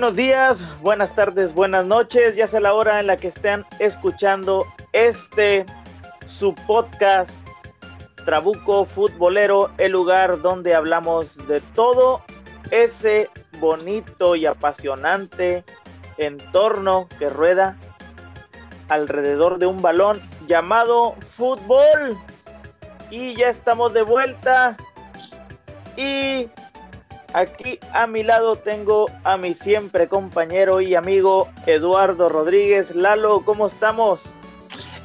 Buenos días, buenas tardes, buenas noches. Ya sea la hora en la que estén escuchando este su podcast Trabuco Futbolero, el lugar donde hablamos de todo ese bonito y apasionante entorno que rueda alrededor de un balón llamado fútbol. Y ya estamos de vuelta. Y Aquí a mi lado tengo a mi siempre compañero y amigo Eduardo Rodríguez. Lalo, ¿cómo estamos?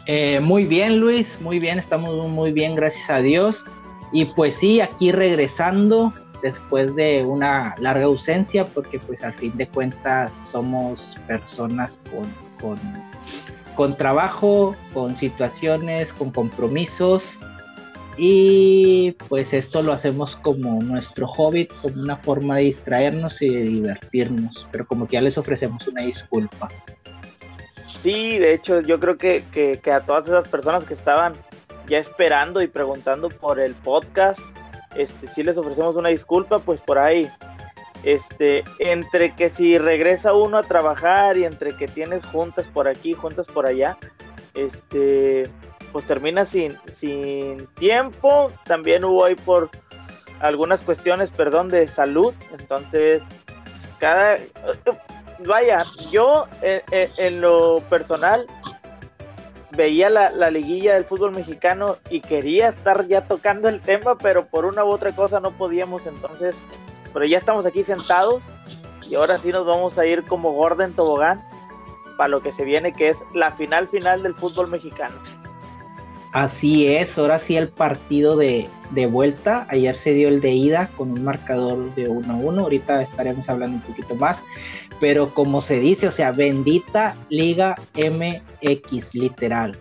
Eh, muy bien, Luis, muy bien, estamos muy bien, gracias a Dios. Y pues sí, aquí regresando después de una larga ausencia, porque pues al fin de cuentas somos personas con, con, con trabajo, con situaciones, con compromisos y pues esto lo hacemos como nuestro hobby, como una forma de distraernos y de divertirnos, pero como que ya les ofrecemos una disculpa. Sí, de hecho yo creo que, que, a todas esas personas que estaban ya esperando y preguntando por el podcast, este, sí les ofrecemos una disculpa, pues por ahí, este, entre que si regresa uno a trabajar y entre que tienes juntas por aquí, juntas por allá, este, pues termina sin, sin tiempo. También hubo ahí por algunas cuestiones, perdón, de salud. Entonces, cada... Vaya, yo eh, eh, en, lo personal veía la, la, liguilla del fútbol mexicano y quería estar ya tocando el tema, pero por una u otra cosa no podíamos. Entonces, pero ya estamos aquí sentados y ahora sí nos vamos a ir como Gordon Tobogán para lo que se viene, que es la final final del fútbol mexicano. Así es, ahora sí el partido de, vuelta. Ayer se dio el de ida con un marcador de 1 a 1. Ahorita estaremos hablando un poquito más. Pero como se dice, o sea, bendita Liga MX, literal.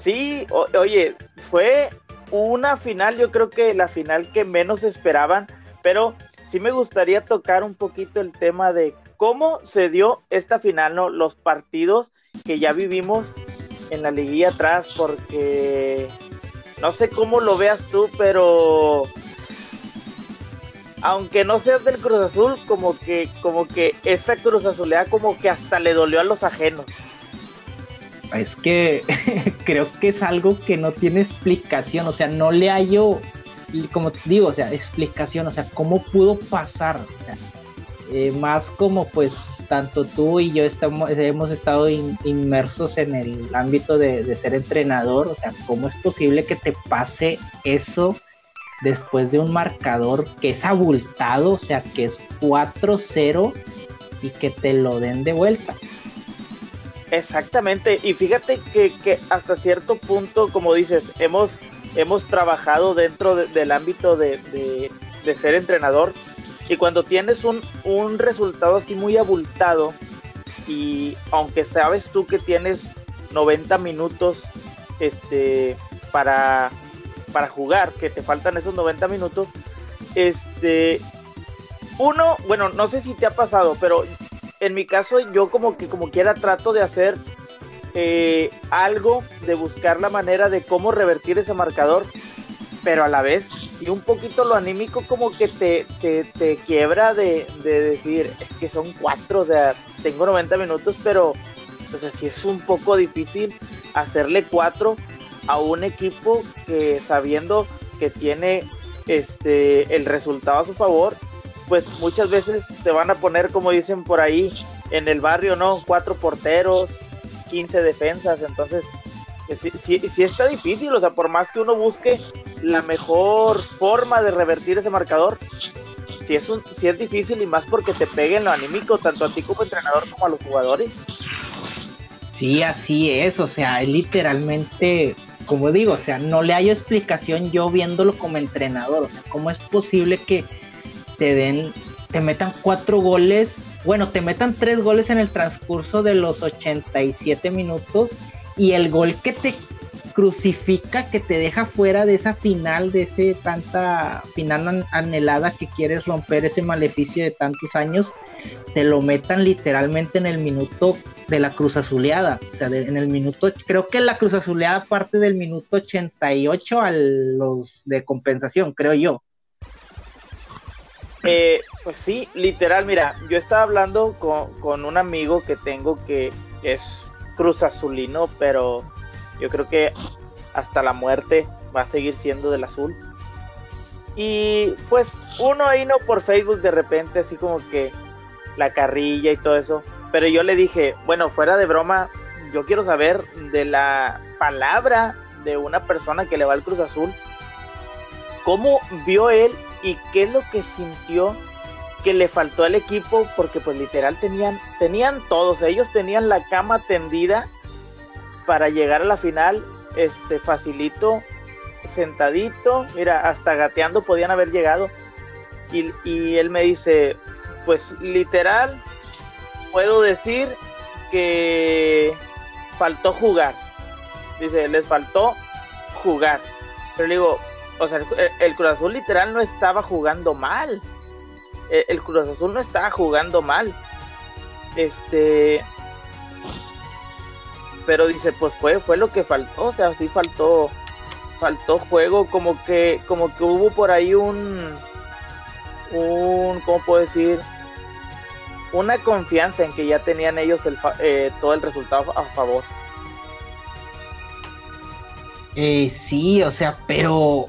Sí, oye, fue una final, yo creo que la final que menos esperaban. Pero sí me gustaría tocar un poquito el tema de cómo se dio esta final, ¿no? Los partidos que ya vivimos en la liguilla atrás porque no sé cómo lo veas tú, pero aunque no seas del Cruz Azul, como que como que esa Cruz Azulea como que hasta le dolió a los ajenos. Es que creo que es algo que no tiene explicación, o sea, no le hallo como digo, o sea, explicación, o sea, cómo pudo pasar, eh, más como pues tanto tú y yo estamos, hemos estado inmersos en el ámbito de, ser entrenador, o sea, ¿cómo es posible que te pase eso después de un marcador que es abultado, o sea, que es 4-0 y que te lo den de vuelta? Exactamente, y fíjate que, hasta cierto punto, como dices, hemos, hemos trabajado dentro del ámbito de, de ser entrenador y cuando tienes un, un resultado así muy abultado, y aunque sabes tú que tienes 90 minutos este, para, para jugar, que te faltan esos 90 minutos, este, uno, bueno, no sé si te ha pasado, pero en mi caso yo como que como quiera trato de hacer eh, algo, de buscar la manera de cómo revertir ese marcador, pero a la vez y un poquito lo anímico como que te, te, quiebra de, decir, es que son cuatro, o sea, tengo 90 minutos, pero sí es un poco difícil hacerle cuatro a un equipo que sabiendo que tiene este el resultado a su favor, pues muchas veces te van a poner, como dicen por ahí, en el barrio, ¿no? Cuatro porteros, 15 defensas, entonces sí, sí, sí está difícil, o sea, por más que uno busque la mejor forma de revertir ese marcador. Si es, si es difícil y más porque te peguen lo anímico tanto a ti como entrenador como a los jugadores. Sí, así es, o sea, literalmente, como digo, o sea, no le hay explicación yo viéndolo como entrenador, o sea, ¿cómo es posible que te den, te metan cuatro goles, bueno, te metan tres goles en el transcurso de los 87 minutos y el gol que te crucifica que te deja fuera de esa final, de ese tanta final anhelada que quieres romper ese maleficio de tantos años, te lo metan literalmente en el minuto de la cruz azuleada. O sea, en el minuto, creo que la cruz azuleada parte del minuto 88 a los de compensación, creo yo. eh, pues sí, literal, mira, yo estaba hablando con, con un amigo que tengo que es Cruz Azulino, pero yo creo que hasta la muerte va a seguir siendo del azul. Y pues uno ahí no por Facebook de repente así como que la carrilla y todo eso. Pero yo le dije, bueno, fuera de broma, yo quiero saber de la palabra de una persona que le va al Cruz Azul. ¿Cómo vio él y qué es lo que sintió que le faltó al equipo? Porque pues literal tenían, tenían todos, ellos tenían la cama tendida para llegar a la final, este facilito, sentadito, mira, hasta gateando podían haber llegado. Y, él me dice, pues literal, puedo decir que faltó jugar. Dice, les faltó jugar. Pero digo, o sea, el, Cruz Azul literal no estaba jugando mal. El, el, Cruz Azul no estaba jugando mal. Este. Pero dice, pues fue, fue lo que faltó. O sea, sí faltó. Faltó juego. Como que. Como que hubo por ahí un. Un. ¿Cómo puedo decir? Una confianza en que ya tenían ellos el, eh, todo el resultado a favor. Eh, sí, o sea, pero,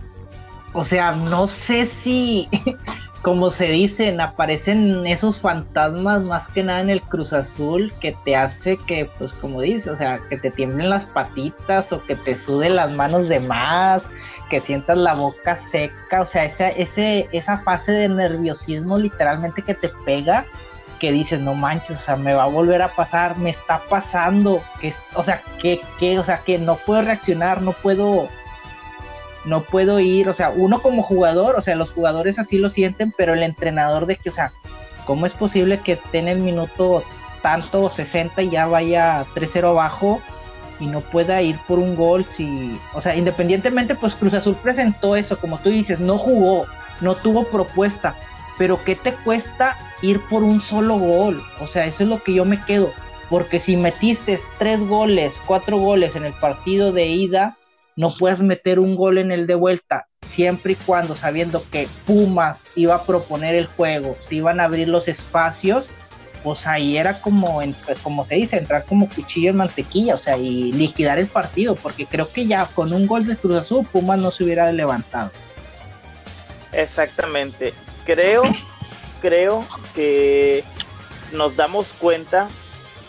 o sea, no sé si, como se dicen, aparecen esos fantasmas más que nada en el Cruz Azul que te hace que, pues como dice, o sea, que te tiemblen las patitas o que te suden las manos de más, que sientas la boca seca, o sea, esa, ese, esa fase de nerviosismo literalmente que te pega que dices, no manches, o sea, me va a volver a pasar, me está pasando, que, o sea, que, que, o sea, que no puedo reaccionar, no puedo, no puedo ir, o sea, uno como jugador, o sea, los jugadores así lo sienten, pero el entrenador de que, o sea, ¿cómo es posible que esté en el minuto tanto 60 y ya vaya 3-0 abajo y no pueda ir por un gol si, o sea, independientemente, pues Cruz Azul presentó eso, como tú dices, no jugó, no tuvo propuesta, pero ¿qué te cuesta ir por un solo gol? O sea, eso es lo que yo me quedo. Porque si metiste tres goles, cuatro goles en el partido de ida, no puedes meter un gol en el de vuelta, siempre y cuando sabiendo que Pumas iba a proponer el juego, se iban a abrir los espacios, pues ahí era como, como se dice, entrar como cuchillo en mantequilla, o sea, y liquidar el partido, porque creo que ya con un gol de Cruz Azul, Pumas no se hubiera levantado. Exactamente creo, creo que nos damos cuenta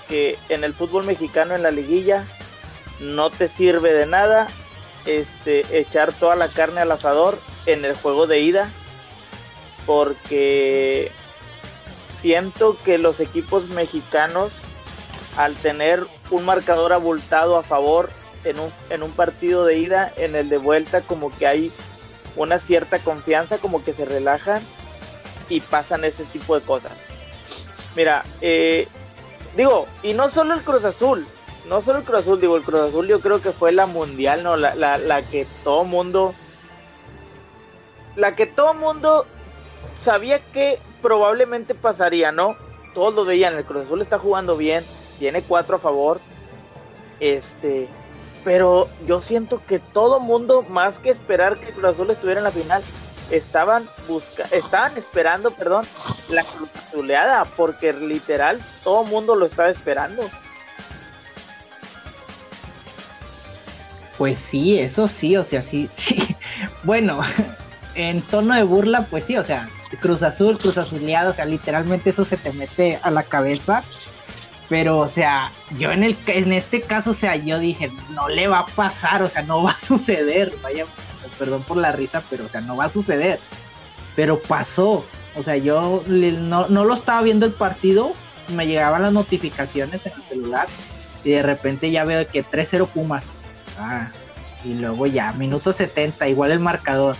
que en el fútbol mexicano, en la liguilla, no te sirve de nada este, echar toda la carne al asador en el juego de ida, porque siento que los equipos mexicanos, al tener un marcador abultado a favor en un, en un partido de ida, en el de vuelta, como que hay una cierta confianza, como que se relajan y pasan ese tipo de cosas. Mira, eh, digo, y no solo el Cruz Azul, no solo el Cruz Azul, digo, el Cruz Azul yo creo que fue la mundial, ¿no? La, la, la que todo mundo, la que todo mundo sabía que probablemente pasaría, ¿no? Todos lo veían, el Cruz Azul está jugando bien, tiene cuatro a favor, este, pero yo siento que todo mundo, más que esperar que el Cruz Azul estuviera en la final, estaban busca estaban esperando, perdón, la cruzuleada, porque literal todo mundo lo estaba esperando. Pues sí, eso sí, o sea, sí, sí. Bueno, en tono de burla, pues sí, o sea, Cruz Azul, Cruz Azuleado, o sea, literalmente eso se te mete a la cabeza. Pero, o sea, yo en, el, en este caso, o sea, yo dije, no le va a pasar, o sea, no va a suceder, vaya, perdón por la risa, pero o sea, no va a suceder. Pero pasó, o sea, yo no, lo estaba viendo el partido, me llegaban las notificaciones en el celular y de repente ya veo que 3-0 Pumas. Ah, y luego ya, minuto 70, igual el marcador.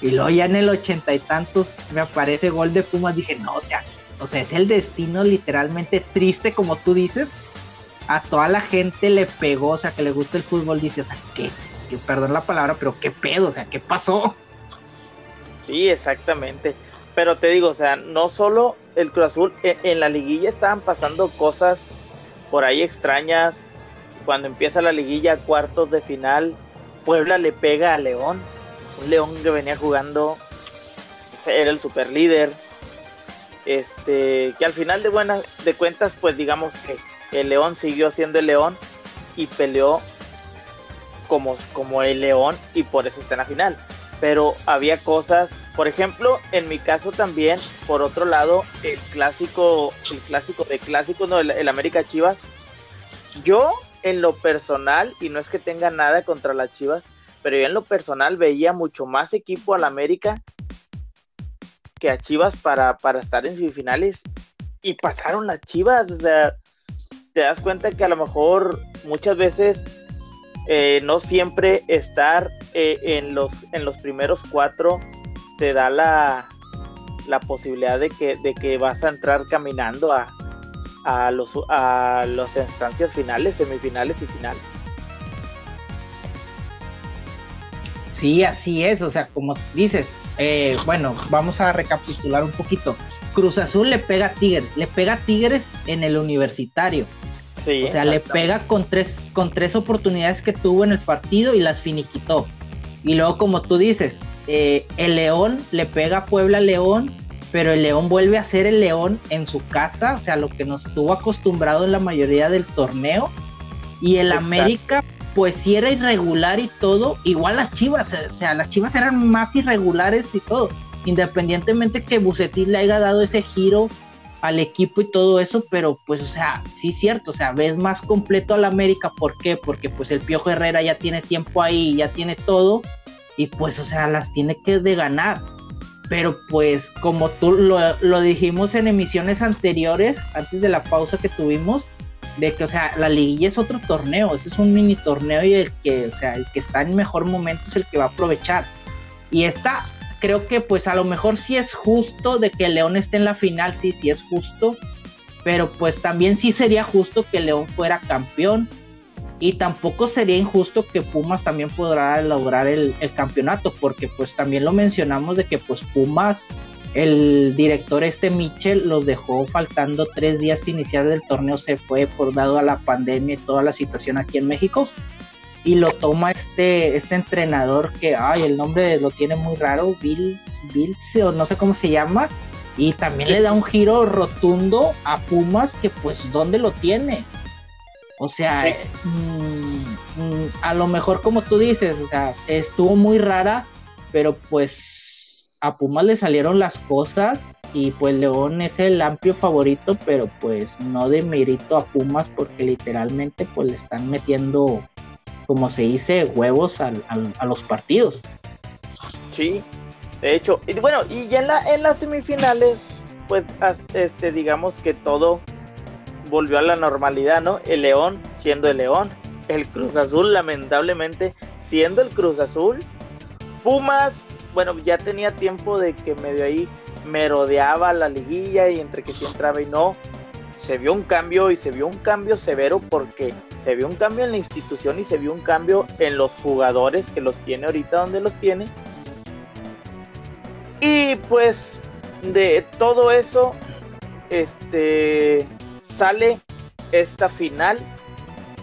Y luego ya en el ochenta y tantos me aparece gol de Pumas. Dije, no, o sea, o sea, es el destino literalmente triste, como tú dices. A toda la gente le pegó, o sea, que le gusta el fútbol, dice, o sea, ¿qué perdón la palabra, pero qué pedo, o sea, ¿qué pasó? Sí, exactamente. Pero te digo, o sea, no solo el Cruz Azul, en, en, la liguilla estaban pasando cosas por ahí extrañas. Cuando empieza la liguilla, cuartos de final, Puebla le pega a León. Un León que venía jugando, era el super líder. este, que al final de buenas de cuentas, pues digamos que el León siguió siendo el León y peleó como, como el León y por eso está en la final. Pero había cosas, por ejemplo, en mi caso también, por otro lado, el clásico, el clásico de clásico, no, el, América Chivas. Yo, en lo personal, y no es que tenga nada contra las Chivas, pero yo en lo personal veía mucho más equipo al América que a Chivas para, para estar en semifinales. Y pasaron las Chivas, o sea, te das cuenta que a lo mejor muchas veces eh, no siempre estar eh, en, los, en los primeros cuatro te da la, la posibilidad de que, de que vas a entrar caminando a, a, los, a las instancias finales, semifinales y finales. Sí, así es, o sea, como dices, eh, bueno, vamos a recapitular un poquito. Cruz Azul le pega a Tigres, le pega a Tigres en el universitario. o sea, le pega con tres, con tres oportunidades que tuvo en el partido y las finiquitó. Y luego, como tú dices, eh, el León le pega a Puebla León, pero el León vuelve a ser el León en su casa, o sea, lo que nos estuvo acostumbrado en la mayoría del torneo. Y el América, pues sí era irregular y todo, igual las Chivas, o sea, las Chivas eran más irregulares y todo independientemente que Bucetil le haya dado ese giro al equipo y todo eso, pero pues, o sea, sí es cierto, o sea, ves más completo al América, ¿por qué? Porque pues el Piojo Herrera ya tiene tiempo ahí, ya tiene todo, y pues, o sea, las tiene que de ganar. Pero pues, como tú lo, lo dijimos en emisiones anteriores, antes de la pausa que tuvimos, de que, o sea, la liguilla es otro torneo, ese es un mini torneo y el que, o sea, el que está en mejor momento es el que va a aprovechar. Y esta creo que pues a lo mejor sí es justo de que León esté en la final, sí, sí es justo, pero pues también sí sería justo que León fuera campeón y tampoco sería injusto que Pumas también podrá lograr el, campeonato, porque pues también lo mencionamos de que pues Pumas, el director este Michel los dejó faltando tres días iniciar del torneo, se fue por dado a la pandemia y toda la situación aquí en México y lo toma este, este entrenador que, ay, el nombre lo tiene muy raro, Bill, Bill, o no sé cómo se llama, y también le da un giro rotundo a Pumas que pues, ¿dónde lo tiene? O sea, mm, mm, a lo mejor como tú dices, o sea, estuvo muy rara, pero pues a Pumas le salieron las cosas y pues León es el amplio favorito, pero pues no de mérito a Pumas porque literalmente pues le están metiendo como se dice, huevos a los partidos. Sí, de hecho, y bueno, y ya en, la, en las semifinales, pues este, digamos que todo volvió a la normalidad, ¿no? El León siendo el León, el Cruz Azul lamentablemente siendo el Cruz Azul, Pumas, bueno, ya tenía tiempo de que medio ahí merodeaba la liguilla y entre que sí entraba y no, se vio un cambio y se vio un cambio severo porque se vio un cambio en la institución y se vio un cambio en los jugadores que los tiene ahorita donde los tiene. Y pues de todo eso este sale esta final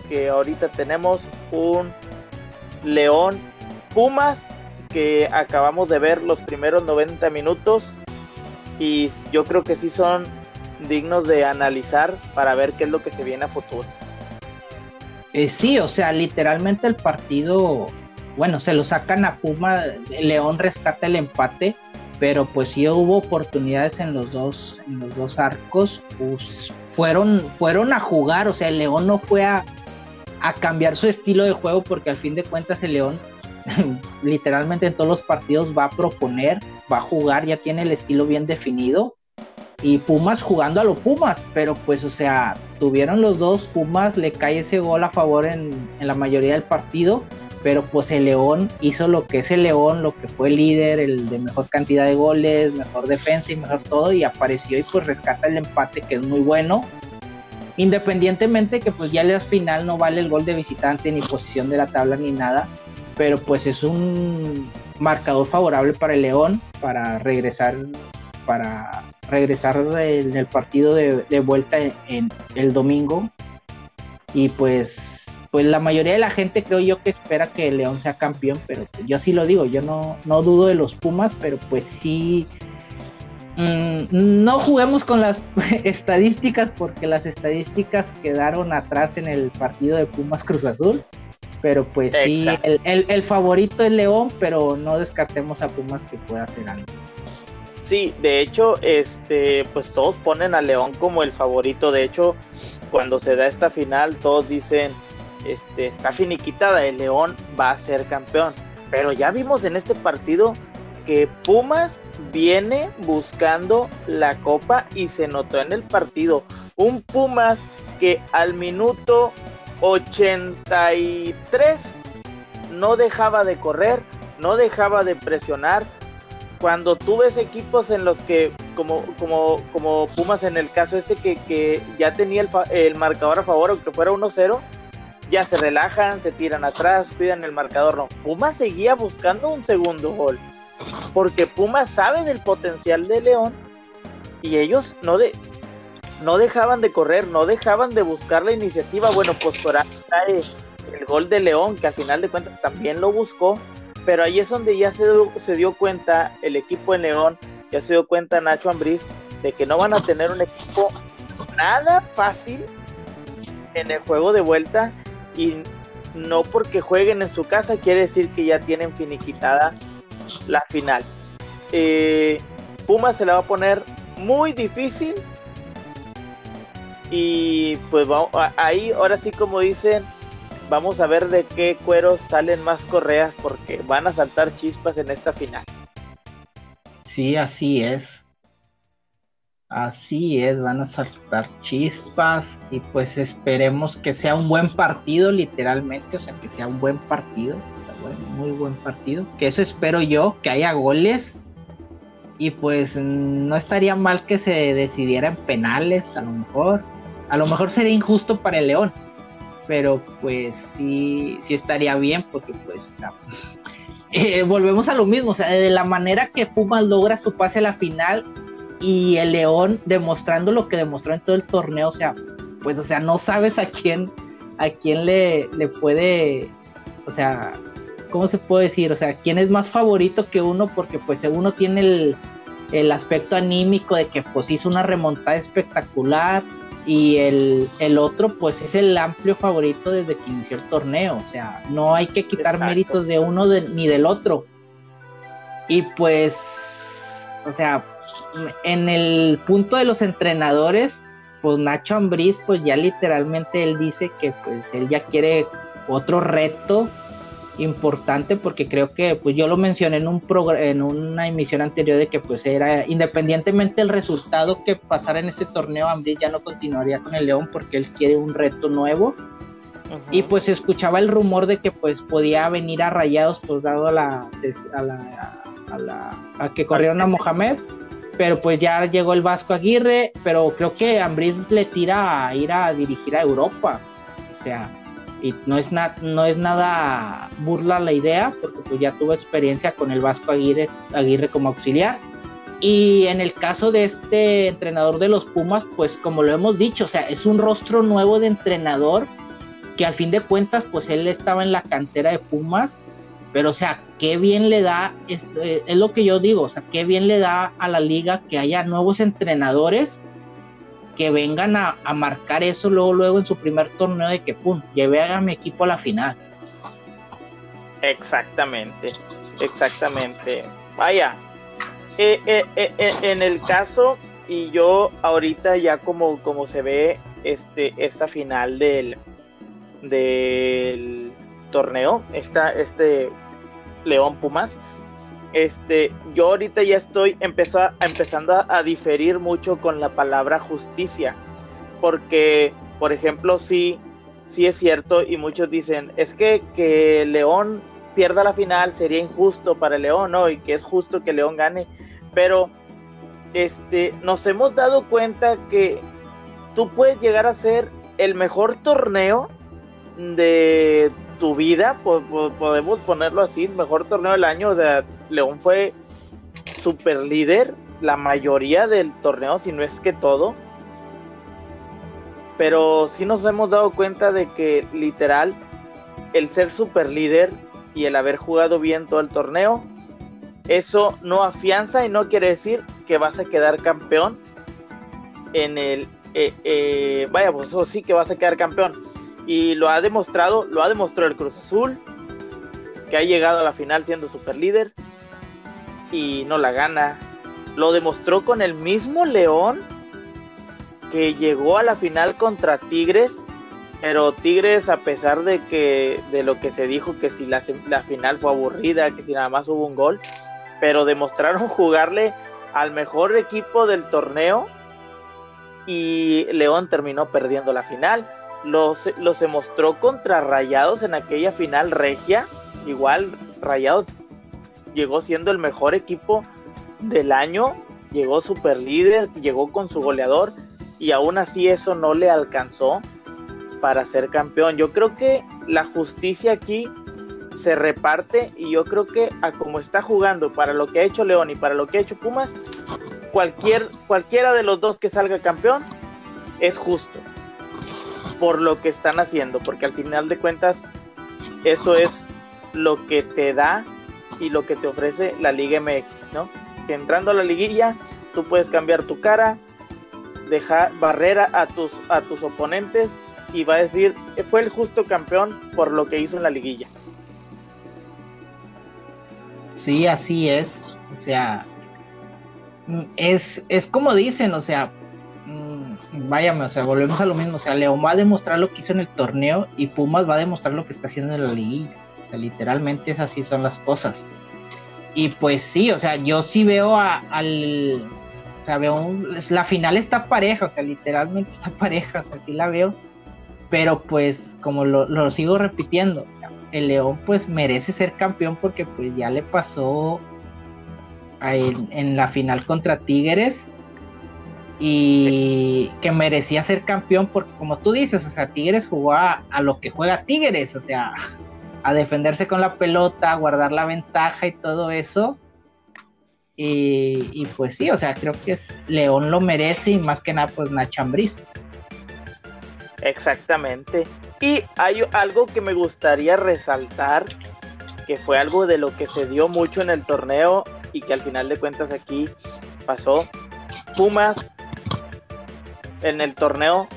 que ahorita tenemos un León Pumas que acabamos de ver los primeros 90 minutos y yo creo que sí son dignos de analizar para ver qué es lo que se viene a futuro. Eh, sí, o sea, literalmente el partido, bueno, se lo sacan a Puma, León rescata el empate, pero pues sí hubo oportunidades en los dos, en los dos arcos, pues fueron, fueron a jugar, o sea, el León no fue a, a cambiar su estilo de juego porque al fin de cuentas el León literalmente en todos los partidos va a proponer, va a jugar, ya tiene el estilo bien definido. Y Pumas jugando a los Pumas, pero pues o sea, tuvieron los dos, Pumas le cae ese gol a favor en, la mayoría del partido, pero pues el León hizo lo que es el León, lo que fue el líder, el de mejor cantidad de goles, mejor defensa y mejor todo, y apareció y pues rescata el empate que es muy bueno. Independientemente que pues ya al final no vale el gol de visitante ni posición de la tabla ni nada, pero pues es un marcador favorable para el León para regresar para regresar del, partido de, vuelta en, el domingo. Y pues, pues la mayoría de la gente creo yo que espera que el León sea campeón, pero yo sí lo digo, yo no, no dudo de los Pumas, pero pues sí, Mm, no juguemos con las estadísticas porque las estadísticas quedaron atrás en el partido de Pumas Cruz Azul. Pero pues sí, el, favorito es León, pero no descartemos a Pumas que pueda hacer algo. Sí, de hecho, este, pues todos ponen a León como el favorito. De hecho, cuando se da esta final, todos dicen, este, está finiquitada, el León va a ser campeón. Pero ya vimos en este partido que Pumas viene buscando la copa y se notó en el partido. Un Pumas que al minuto 83 no dejaba de correr, no dejaba de presionar. Cuando tú ves equipos en los que, como, como, como Pumas en el caso este que, ya tenía el, el, marcador a favor, aunque fuera 1-0, ya se relajan, se tiran atrás, cuidan el marcador. No, Pumas seguía buscando un segundo gol. Porque Pumas sabe del potencial de León y ellos no, de, no dejaban de correr, no dejaban de buscar la iniciativa. Bueno, pues por ahí el gol de León, que al final de cuentas también lo buscó, pero ahí es donde ya se, se dio cuenta el equipo de León, ya se dio cuenta Nacho Ambriz, de que no van a tener un equipo nada fácil en el juego de vuelta y no porque jueguen en su casa quiere decir que ya tienen finiquitada la final. Eh, Puma se la va a poner muy difícil y pues vamos, ahí ahora sí como dicen, vamos a ver de qué cueros salen más correas porque van a saltar chispas en esta final. Sí, así es. Así es, van a saltar chispas y pues esperemos que sea un buen partido literalmente, o sea, que sea un buen partido, muy buen partido, que eso espero yo, que haya goles y pues no estaría mal que se decidiera en penales, a lo mejor, a lo mejor sería injusto para el León, pero pues sí, sí estaría bien porque pues eh, volvemos a lo mismo, o sea, de la manera que Pumas logra su pase a la final y el León demostrando lo que demostró en todo el torneo, o sea, pues o sea, no sabes a quién a quién le, le puede, o sea, ¿cómo se puede decir? O sea, quién es más favorito que uno porque pues uno tiene el, el aspecto anímico de que pues hizo una remontada espectacular, y el, otro pues es el amplio favorito desde que inició el torneo, o sea, no hay que quitar méritos de uno ni del otro. Y pues, o sea, en el punto de los entrenadores, pues Nacho Ambriz pues ya literalmente él dice que pues él ya quiere otro reto importante porque creo que pues yo lo mencioné en un en una emisión anterior de que pues era independientemente del resultado que pasara en este torneo Ambrí ya no continuaría con el León porque él quiere un reto nuevo. Y pues se escuchaba el rumor de que pues podía venir a Rayados pues dado a la a la, a, la, a que corrieron a Mohamed pero pues ya llegó el Vasco Aguirre pero creo que Ambriz le tira a ir a dirigir a Europa o sea y no es, no es nada burla la idea, porque pues ya tuvo experiencia con el Vasco Aguirre, Aguirre como auxiliar. Y en el caso de este entrenador de los Pumas, pues como lo hemos dicho, o sea, es un rostro nuevo de entrenador que al fin de cuentas, pues él estaba en la cantera de Pumas, pero o sea, qué bien le da, es, eh, es lo que yo digo, o sea, qué bien le da a la liga que haya nuevos entrenadores que vengan a, marcar eso luego, luego en su primer torneo de que, pum, lleve a mi equipo a la final. Exactamente, exactamente. Vaya, eh, eh, en el caso, y yo ahorita ya como, como se ve este, esta final del, del torneo, esta, este León Pumas, este, yo ahorita ya estoy empezando a diferir mucho con la palabra justicia, porque, por ejemplo, sí, sí es cierto y muchos dicen, es que que León pierda la final sería injusto para León, ¿no? Y que es justo que León gane, pero este, nos hemos dado cuenta que tú puedes llegar a ser el mejor torneo de tu vida, podemos ponerlo así, mejor torneo del año, o sea, León fue super líder la mayoría del torneo, si no es que todo. Pero sí nos hemos dado cuenta de que literal el ser super líder y el haber jugado bien todo el torneo, eso no afianza y no quiere decir que vas a quedar campeón en el... Eh, eh, vaya, pues eso sí que vas a quedar campeón. Y lo ha demostrado, lo ha demostrado el Cruz Azul, que ha llegado a la final siendo super líder y no la gana. Lo demostró con el mismo León que llegó a la final contra Tigres, pero Tigres a pesar de que de lo que se dijo que si la, la final fue aburrida, que si nada más hubo un gol, pero demostraron jugarle al mejor equipo del torneo y León terminó perdiendo la final. Los, se mostró contra Rayados en aquella final regia. Igual Rayados llegó siendo el mejor equipo del año, llegó super líder, llegó con su goleador y aún así eso no le alcanzó para ser campeón. Yo creo que la justicia aquí se reparte y yo creo que a como está jugando para lo que ha hecho León y para lo que ha hecho Pumas, cualquier, cualquiera de los dos que salga campeón es justo por lo que están haciendo, porque al final de cuentas eso es lo que te da y lo que te ofrece la Liga MX, ¿no? Que entrando a la liguilla tú puedes cambiar tu cara, dejar barrera a tus a tus oponentes y va a decir fue el justo campeón por lo que hizo en la liguilla. Sí, así es. O sea, es, es como dicen, o sea, váyame, o sea, volvemos a lo mismo. O sea, León va a demostrar lo que hizo en el torneo y Pumas va a demostrar lo que está haciendo en la liguilla. O sea, literalmente es así son las cosas. Y pues sí, o sea, yo sí veo a, al. O sea, veo. la final está pareja, o sea, literalmente está pareja, o sea, sí la veo. Pero pues, como lo, lo sigo repitiendo, el León pues merece ser campeón porque pues ya le pasó en, la final contra Tigres y que merecía ser campeón porque como tú dices, o sea, Tigres jugó a, lo que juega Tigres, o sea, a defenderse con la pelota, a guardar la ventaja y todo eso. Y, pues sí, o sea, creo que León lo merece y más que nada pues Nacho Ambriz. Exactamente. Y hay algo que me gustaría resaltar, que fue algo de lo que se dio mucho en el torneo y que al final de cuentas aquí pasó. Pumas en el torneo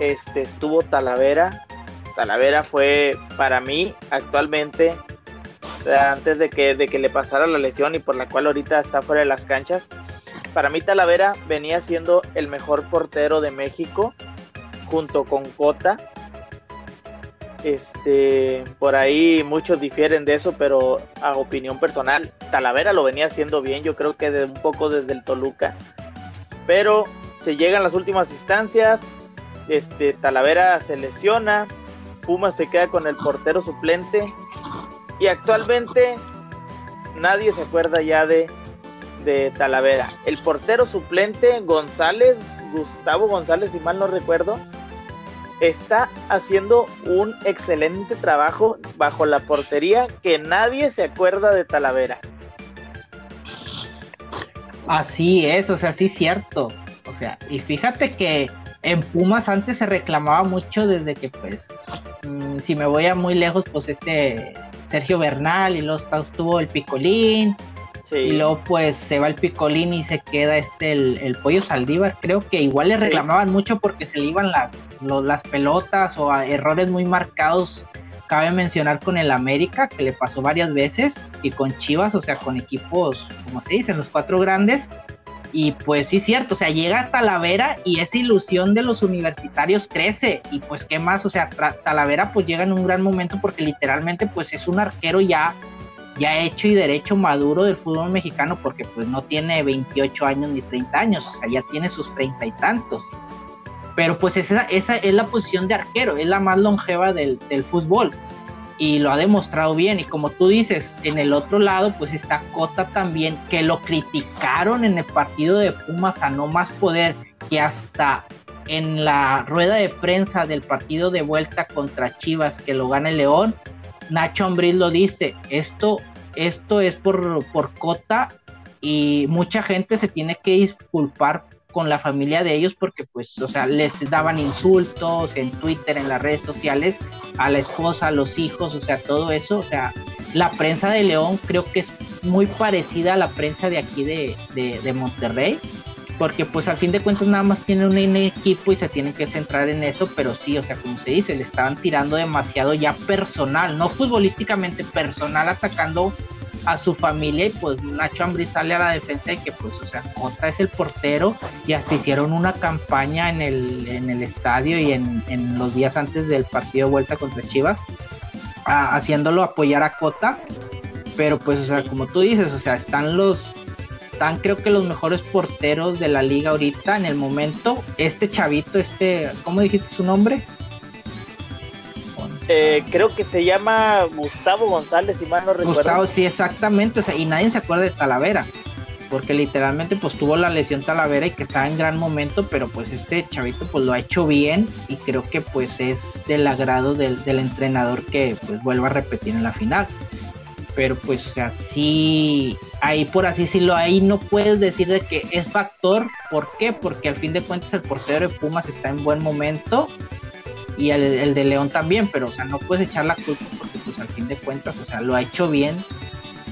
este, estuvo Talavera. Talavera fue para mí actualmente, antes de que, de que le pasara la lesión y por la cual ahorita está fuera de las canchas, para mí Talavera venía siendo el mejor portero de México junto con Cota. Este, por ahí muchos difieren de eso, pero a opinión personal, Talavera lo venía haciendo bien, yo creo que de un poco desde el Toluca. Pero se llegan las últimas instancias, este, Talavera se lesiona, Puma se queda con el portero suplente y actualmente nadie se acuerda ya de, de Talavera. El portero suplente González, Gustavo González, si mal no recuerdo, está haciendo un excelente trabajo bajo la portería que nadie se acuerda de Talavera. Así es, o sea, sí es cierto. Sea, y fíjate que en Pumas antes se reclamaba mucho desde que, pues, mm, si me voy a muy lejos, pues este Sergio Bernal y luego estuvo el Picolín y luego pues se va el picolín y se queda este el, pollo Saldívar. Creo que igual le reclamaban mucho porque se le iban las, las pelotas o errores muy marcados. Cabe mencionar con el América, que le pasó varias veces, y con Chivas, o sea, con equipos, como se dicen, los cuatro grandes. Y pues sí, cierto, o sea, llega a Talavera y esa ilusión de los universitarios crece. Y pues, ¿qué más? O sea, Talavera pues llega en un gran momento porque literalmente pues es un arquero ya ya hecho y derecho maduro del fútbol mexicano porque pues no tiene 28 años ni 30 años, o sea, ya tiene sus treinta y tantos. Pero pues esa, esa es la posición de arquero, es la más longeva del, del fútbol y lo ha demostrado bien. Y como tú dices, en el otro lado, pues está Cota también, que lo criticaron en el partido de Pumas a no más poder, que hasta en la rueda de prensa del partido de vuelta contra Chivas, que lo gana el León, Nacho Ambriz lo dice, esto, esto es por, por Cota y mucha gente se tiene que disculpar con la familia de ellos porque pues, o sea, les daban insultos en Twitter, en las redes sociales, a la esposa, a los hijos, o sea, todo eso, o sea, la prensa de León creo que es muy parecida a la prensa de aquí de, de, Monterrey, porque pues al fin de cuentas nada más tienen un equipo y se tienen que centrar en eso, pero sí, o sea, como se dice, le estaban tirando demasiado ya personal, no futbolísticamente, personal atacando a su familia y pues Nacho Ambriz sale a la defensa y que pues o sea Cota es el portero y hasta hicieron una campaña en el, en el estadio y en, en los días antes del partido de vuelta contra Chivas haciéndolo apoyar a Cota pero pues o sea como tú dices o sea están los están creo que los mejores porteros de la liga ahorita en el momento este chavito este ¿cómo dijiste su nombre? Eh, creo que se llama Gustavo González, si mal no recuerdo. Gustavo, sí, exactamente. O sea, y nadie se acuerda de Talavera. Porque literalmente pues tuvo la lesión Talavera y que estaba en gran momento, pero pues este chavito pues lo ha hecho bien y creo que pues es del agrado del, del entrenador que pues vuelva a repetir en la final. Pero pues o sea, sí, ahí por así decirlo, ahí no puedes decir de que es factor. ¿Por qué? Porque al fin de cuentas el portero de Pumas está en buen momento y el, de León también, pero o sea, no puedes echar la culpa porque pues al fin de cuentas, o sea, lo ha hecho bien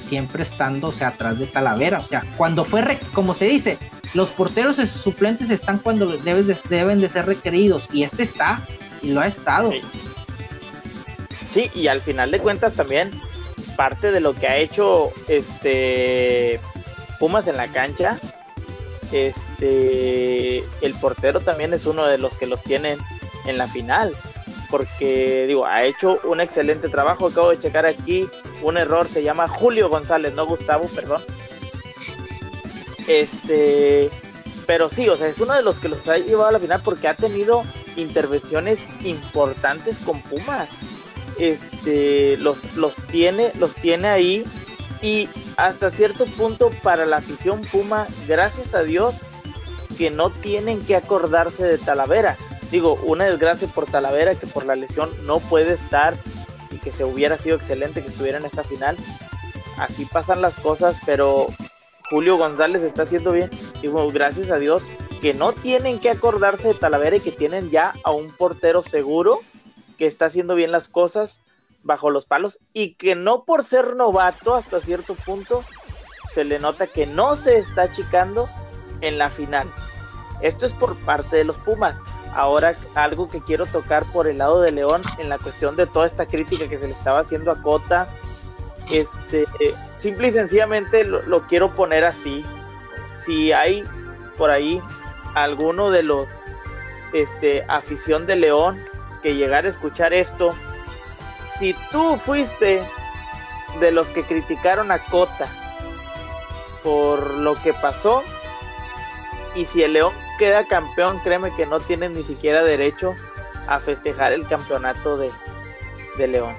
siempre estando, o sea, atrás de Talavera, o sea, cuando fue, como se dice, los porteros suplentes están cuando deben de, deben de ser requeridos y este está y lo ha estado. Sí. y al final de cuentas también parte de lo que ha hecho este Pumas en la cancha, este el portero también es uno de los que los tienen en la final. Porque, digo, ha hecho un excelente trabajo. Acabo de checar aquí un error. Se llama Julio González, no Gustavo, perdón. Este, pero sí, o sea, es uno de los que los ha llevado a la final porque ha tenido intervenciones importantes con Pumas. Este, los, los tiene, los tiene ahí y hasta cierto punto para la afición Puma, gracias a Dios que no tienen que acordarse de Talavera digo, una desgracia por Talavera que por la lesión no puede estar y que se hubiera sido excelente que estuviera en esta final. Así pasan las cosas, pero Julio González está haciendo bien. Digo, gracias a Dios que no tienen que acordarse de Talavera y que tienen ya a un portero seguro que está haciendo bien las cosas bajo los palos y que no por ser novato hasta cierto punto se le nota que no se está achicando en la final. Esto es por parte de los Pumas. Ahora algo que quiero tocar por el lado de León en la cuestión de toda esta crítica que se le estaba haciendo a Cota, este, simple y sencillamente lo, quiero poner así. Si hay por ahí alguno de los este, afición de León que llegara a escuchar esto, si tú fuiste de los que criticaron a Cota por lo que pasó, y si el León queda campeón, créeme que no tienes ni siquiera derecho a festejar el campeonato de, León.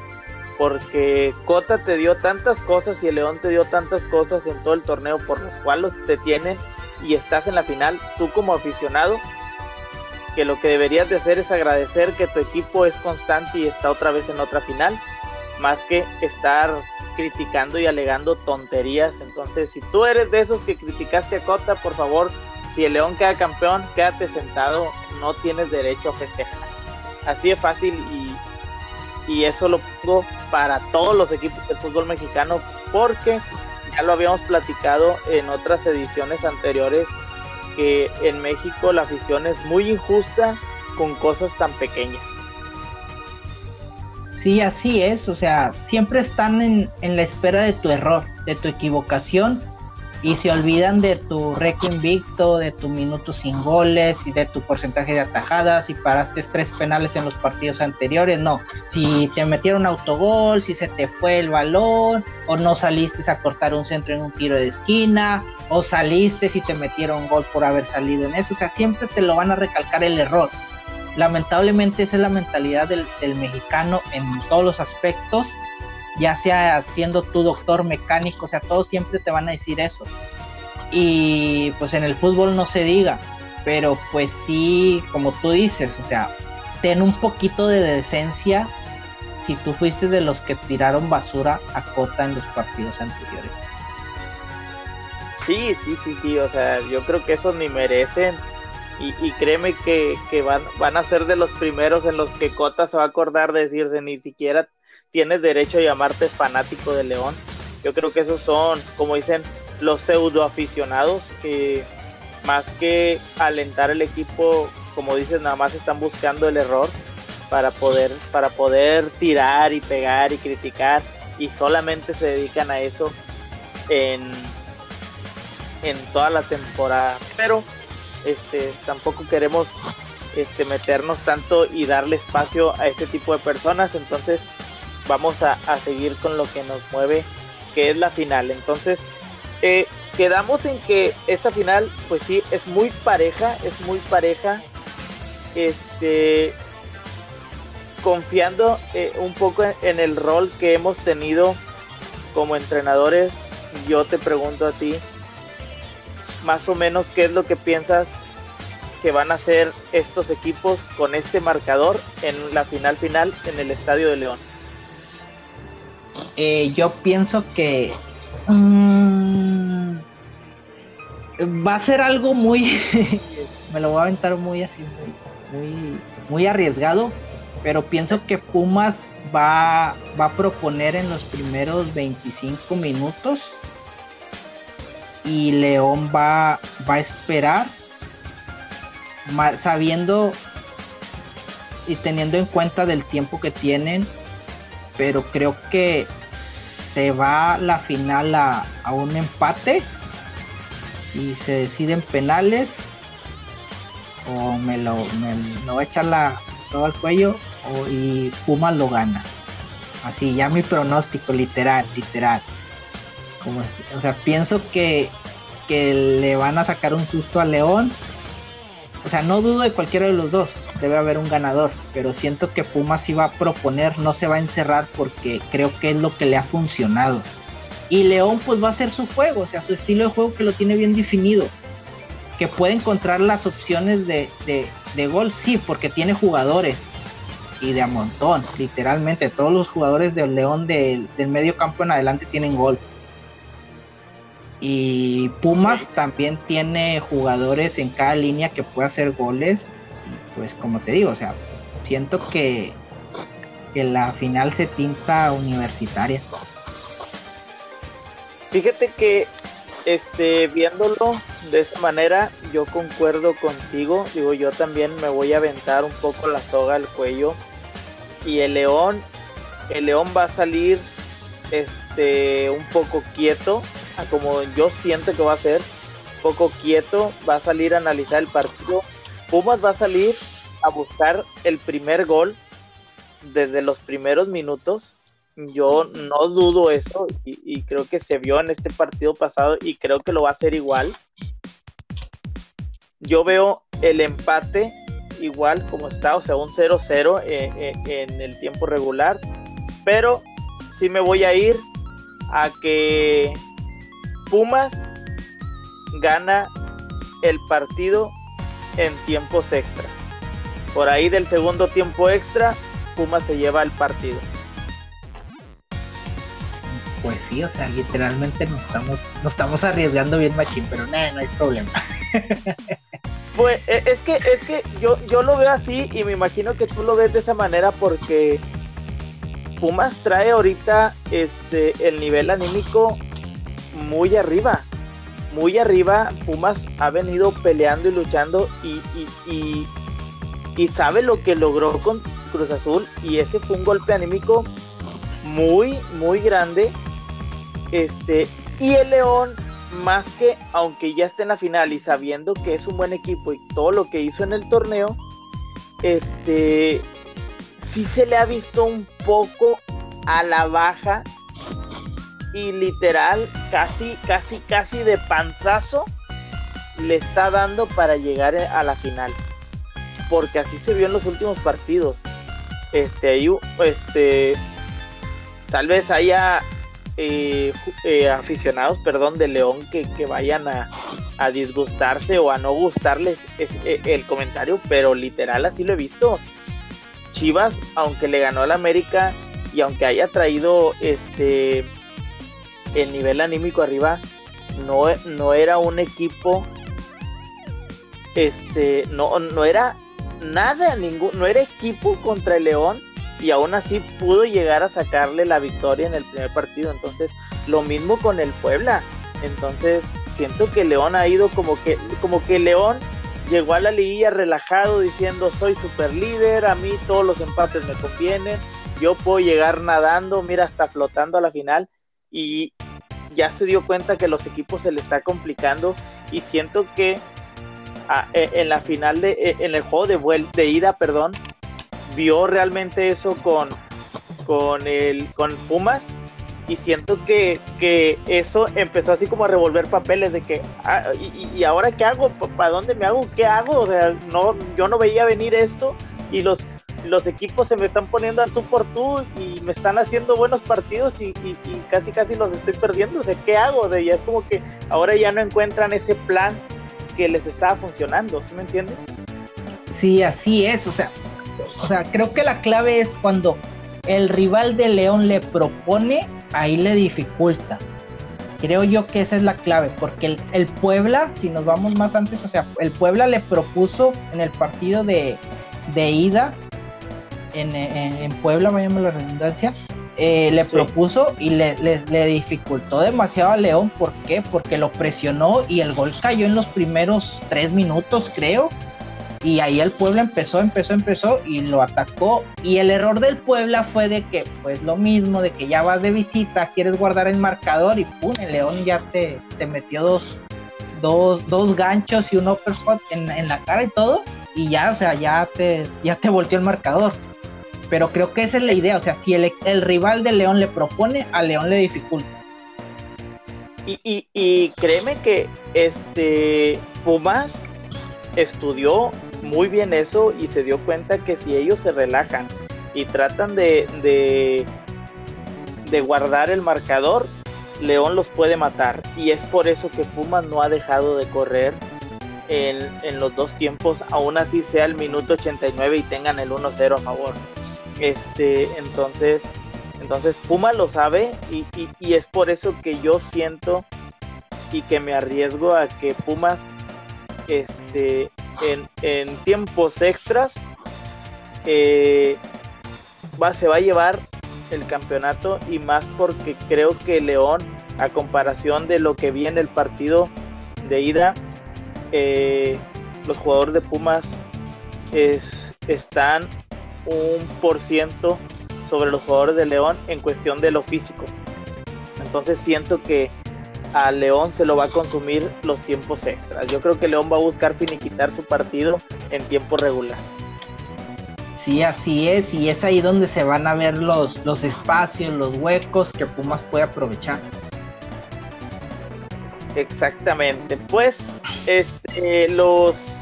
Porque Cota te dio tantas cosas y el León te dio tantas cosas en todo el torneo por los cuales te tienen y estás en la final, tú como aficionado, que lo que deberías de hacer es agradecer que tu equipo es constante y está otra vez en otra final, más que estar criticando y alegando tonterías. Entonces, si tú eres de esos que criticaste a Cota, por favor, si el León queda campeón, quédate sentado, no tienes derecho a festejar. Así de fácil y, y eso lo pongo para todos los equipos del fútbol mexicano porque ya lo habíamos platicado en otras ediciones anteriores que en México la afición es muy injusta con cosas tan pequeñas. Sí, así es, o sea, siempre están en, en la espera de tu error, de tu equivocación y se olvidan de tu récord invicto, de tu minuto sin goles y de tu porcentaje de atajadas, si paraste tres penales en los partidos anteriores, no, si te metieron autogol, si se te fue el balón, o no saliste a cortar un centro en un tiro de esquina, o saliste si te metieron gol por haber salido en eso, o sea, siempre te lo van a recalcar el error. Lamentablemente esa es la mentalidad del, del mexicano en todos los aspectos ya sea siendo tu doctor mecánico, o sea, todos siempre te van a decir eso. Y pues en el fútbol no se diga, pero pues sí, como tú dices, o sea, ten un poquito de decencia si tú fuiste de los que tiraron basura a Cota en los partidos anteriores. Sí, sí, sí, sí, o sea, yo creo que eso ni merecen Y, créeme que, van, van a ser de los primeros en los que Cota se va a acordar de decirse, ni siquiera tienes derecho a llamarte fanático de León. Yo creo que esos son, como dicen, los pseudo aficionados que más que alentar el equipo, como dices, nada más están buscando el error para poder, para poder tirar y pegar y criticar y solamente se dedican a eso en, en toda la temporada. Pero este, tampoco queremos este, meternos tanto y darle espacio a ese tipo de personas. Entonces vamos a, seguir con lo que nos mueve, que es la final. Entonces eh, quedamos en que esta final, pues sí, es muy pareja, es muy pareja. Este, confiando eh, un poco en el rol que hemos tenido como entrenadores, yo te pregunto a ti, más o menos qué es lo que piensas que van a hacer estos equipos con este marcador en la final final en el Estadio de León. Eh, yo pienso que mm, va a ser algo muy, me lo voy a aventar muy así, muy, muy, arriesgado, pero pienso que Pumas va, va a proponer en los primeros 25 minutos y León va, va a esperar sabiendo y teniendo en cuenta del tiempo que tienen, pero creo que se va la final a, un empate y se deciden penales o me lo, me, va a echar la soga al cuello o, y Pumas lo gana. Así, ya mi pronóstico, literal, literal. Como, o sea, pienso que, que le van a sacar un susto a León. O sea, no dudo de cualquiera de los dos. Debe haber un ganador. Pero siento que Pumas iba a proponer, no se va a encerrar porque creo que es lo que le ha funcionado. Y León pues va a hacer su juego, o sea, su estilo de juego que lo tiene bien definido. Que puede encontrar las opciones de, de, gol, sí, porque tiene jugadores. Y de a montón, literalmente. Todos los jugadores del León del medio campo en adelante tienen gol. Y Pumas también tiene jugadores en cada línea que puede hacer goles. Y pues como te digo, o sea, siento que, que la final se tinta universitaria. Fíjate que este viéndolo de esa manera, yo concuerdo contigo. Digo, yo también me voy a aventar un poco la soga al cuello. Y el león, el león va a salir este un poco quieto como yo siento que va a ser, poco quieto, va a salir a analizar el partido. Pumas va a salir a buscar el primer gol desde los primeros minutos. Yo no dudo eso y, creo que se vio en este partido pasado y creo que lo va a hacer igual. Yo veo el empate igual como está, o sea, un 0-0 en, en el tiempo regular, pero sí me voy a ir a que Pumas gana el partido en tiempos extra. Por ahí del segundo tiempo extra, Pumas se lleva el partido. Pues sí, o sea, literalmente nos estamos, nos estamos arriesgando bien machín, pero nada, no hay problema. Pues e, es que, es que yo, yo lo veo así y me imagino que tú lo ves de esa manera porque Pumas trae ahorita este el nivel anímico muy arriba. Muy arriba, Pumas ha venido peleando y luchando y, y, y, sabe lo que logró con Cruz Azul y ese fue un golpe anímico muy, muy grande. Este, y el León, más que aunque ya esté en la final y sabiendo que es un buen equipo y todo lo que hizo en el torneo, este, sí se le ha visto un poco a la baja y literal, casi, casi, casi de panzazo le está dando para llegar a la final. Porque así se vio en los últimos partidos. Este, hay, este, tal vez haya eh, eh, aficionados, perdón, de León que, vayan a, a, disgustarse o a no gustarles eh, el comentario, pero literal así lo he visto. Chivas, aunque le ganó al América y aunque haya traído este el nivel anímico arriba no, no era un equipo este, no, no era nada, ningún, no era equipo contra el León y aún así pudo llegar a sacarle la victoria en el primer partido. Entonces, lo mismo con el Puebla. Entonces, siento que León ha ido como que, como que León llegó a la liguilla relajado diciendo soy super líder, a mí todos los empates me convienen, yo puedo llegar nadando, mira, hasta flotando a la final y ya se dio cuenta que los equipos se le está complicando y siento que ah, e, en la final de e, en el juego de vuelta de ida, perdón, vio realmente eso con con el con Pumas y siento que, eso empezó así como a revolver papeles de que ah, y, ahora qué hago para dónde me hago qué hago o sea no yo no veía venir esto y los los equipos se me están poniendo a tú por tú y me están haciendo buenos partidos y, casi casi los estoy perdiendo. Sea, ¿qué hago? De ya es como que ahora ya no encuentran ese plan que les estaba funcionando, ¿sí me entiendes? Sí, así es. O sea, o sea, creo que la clave es cuando el rival de León le propone, ahí le dificulta. Creo yo que esa es la clave, porque el, el Puebla, si nos vamos más antes, o sea, el Puebla le propuso en el partido de, de ida en, en, Puebla, vayamos la redundancia, eh, le propuso y le, le, dificultó demasiado a León. ¿Por qué? Porque lo presionó y el gol cayó en los primeros tres minutos, creo. Y ahí el Puebla empezó, empezó, empezó y lo atacó. Y el error del Puebla fue de que, pues lo mismo, de que ya vas de visita, quieres guardar el marcador y pum, el León ya te, te metió dos, dos, dos ganchos y un uppercut en, en la cara y todo. Y ya, o sea, ya te, ya te volteó el marcador. Pero creo que esa es la idea, o sea, si el, rival de León le propone, a León le dificulta. Y, y, créeme que este Pumas estudió muy bien eso y se dio cuenta que si ellos se relajan y tratan de, de, de guardar el marcador, León los puede matar. Y es por eso que Pumas no ha dejado de correr en, en, los dos tiempos, aún así sea el minuto 89 y tengan el 1-0 a favor. Este, entonces, entonces Puma lo sabe y, es por eso que yo siento y que me arriesgo a que Pumas este, en, tiempos extras eh, va, se va a llevar el campeonato y más porque creo que León, a comparación de lo que vi en el partido de ida, eh, los jugadores de Pumas es, están un por ciento sobre los jugadores de León en cuestión de lo físico. Entonces siento que a León se lo va a consumir los tiempos extras. Yo creo que León va a buscar finiquitar su partido en tiempo regular. Sí, así es, y es ahí donde se van a ver los, los espacios, los huecos que Pumas puede aprovechar. Exactamente, pues este, los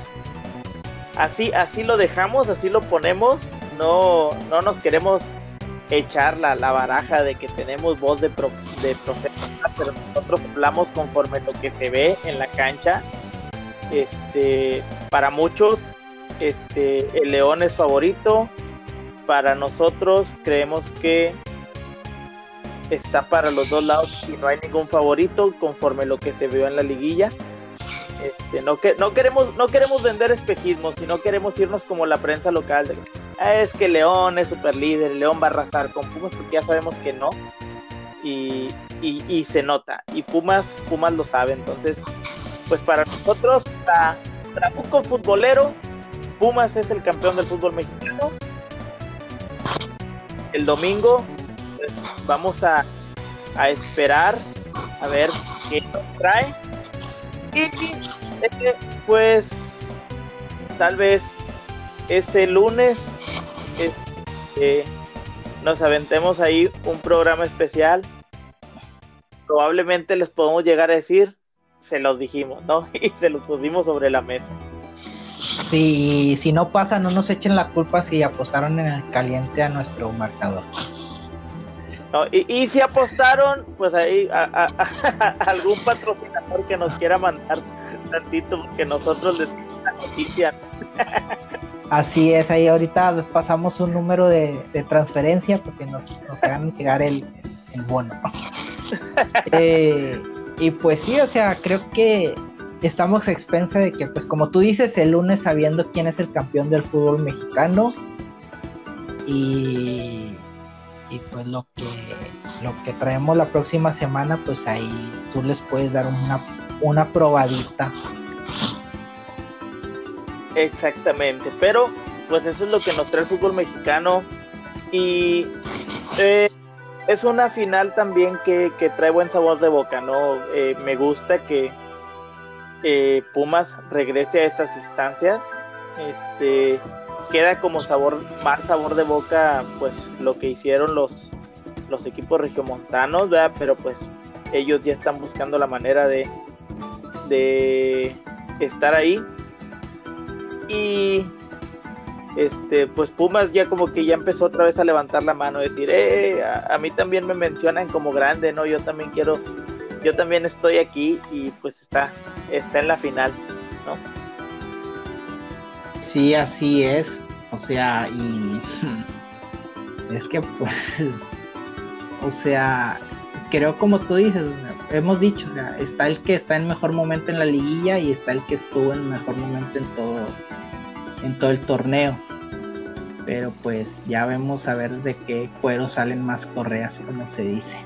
así, así lo dejamos, así lo ponemos no, no nos queremos echar la, baraja de que tenemos voz de, pro, de profesional, pero nosotros hablamos conforme lo que se ve en la cancha. Este, para muchos, este, el León es favorito. Para nosotros creemos que está para los dos lados y no hay ningún favorito conforme lo que se vio en la liguilla. Este, no, que, no, queremos, no queremos vender espejismos, sino queremos irnos como la prensa local. De, ah, es que León es super líder, León va a arrasar con Pumas, porque ya sabemos que no. Y, y, se nota. Y Pumas, Pumas lo sabe. Entonces, pues para nosotros, para Trabuco Futbolero, Pumas es el campeón del fútbol mexicano. El domingo, pues, vamos a, a esperar a ver qué nos trae pues tal vez ese lunes este, nos aventemos ahí un programa especial. Probablemente les podemos llegar a decir, se los dijimos, ¿no? Y se los pusimos sobre la mesa. Si, si no pasa, no nos echen la culpa si apostaron en el caliente a nuestro marcador. Y, si apostaron, pues ahí a, algún patrocinador que nos quiera mandar tantito, porque nosotros les la noticia. Así es, ahí ahorita les pasamos un número de, transferencia porque nos, nos hagan llegar el, el bono. Eh, y pues sí, o sea, creo que estamos a expensa de que, pues como tú dices, el lunes sabiendo quién es el campeón del fútbol mexicano y, y pues lo que, lo que traemos la próxima semana, pues ahí tú les puedes dar una, una probadita. Exactamente, pero pues eso es lo que nos trae el fútbol mexicano y eh, es una final también que, trae buen sabor de boca, ¿no? Eh, me gusta que eh, Pumas regrese a estas instancias. Este queda como sabor, más sabor de boca, pues lo que hicieron los, los equipos regiomontanos, ¿verdad? Pero pues ellos ya están buscando la manera de, de estar ahí. Y este, pues Pumas ya como que ya empezó otra vez a levantar la mano, decir, eh, a, mí también me mencionan como grande, ¿no? Yo también quiero, yo también estoy aquí y pues está, está en la final, ¿no? Sí, así es, o sea, y es que pues, o sea, creo como tú dices, hemos dicho, está el que está en mejor momento en la liguilla y está el que estuvo en mejor momento en todo en todo el torneo pero pues ya vemos a ver de qué cuero salen más correas, como se dice.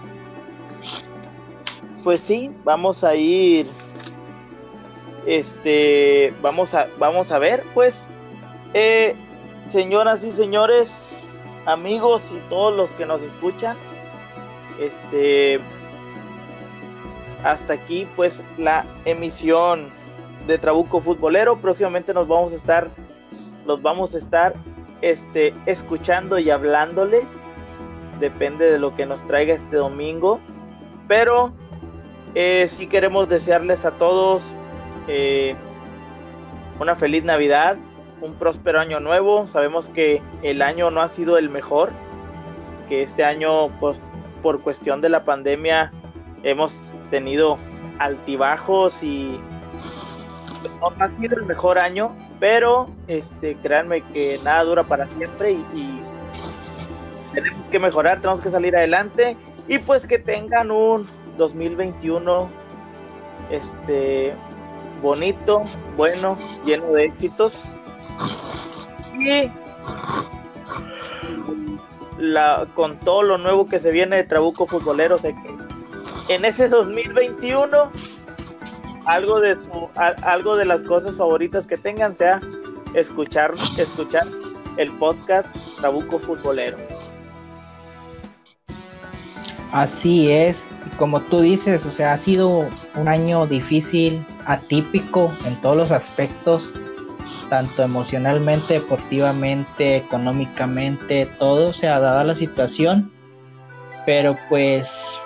Pues sí, vamos a ir, este, vamos a, vamos a ver, pues, eh, señoras y señores, amigos y todos los que nos escuchan, este, hasta aquí, pues, la emisión de Trabuco Futbolero. Próximamente nos vamos a estar, los vamos a estar este, escuchando y hablándoles. Depende de lo que nos traiga este domingo. Pero eh, si queremos desearles a todos eh, una feliz Navidad, un próspero año nuevo. Sabemos que el año no ha sido el mejor, que este año, pues, por cuestión de la pandemia, hemos tenido altibajos y no ha sido el mejor año, pero este, créanme que nada dura para siempre y, tenemos que mejorar, tenemos que salir adelante y pues que tengan un 2021 este bonito, bueno, lleno de éxitos y la, con todo lo nuevo que se viene de Trabuco Futbolero, sé que en ese 2021 algo de su algo de las cosas favoritas que tengan sea escuchar escuchar el podcast Trabuco Futbolero. Así es, como tú dices, o sea, ha sido un año difícil, atípico en todos los aspectos, tanto emocionalmente, deportivamente, económicamente, todo se ha dado la situación, pero pues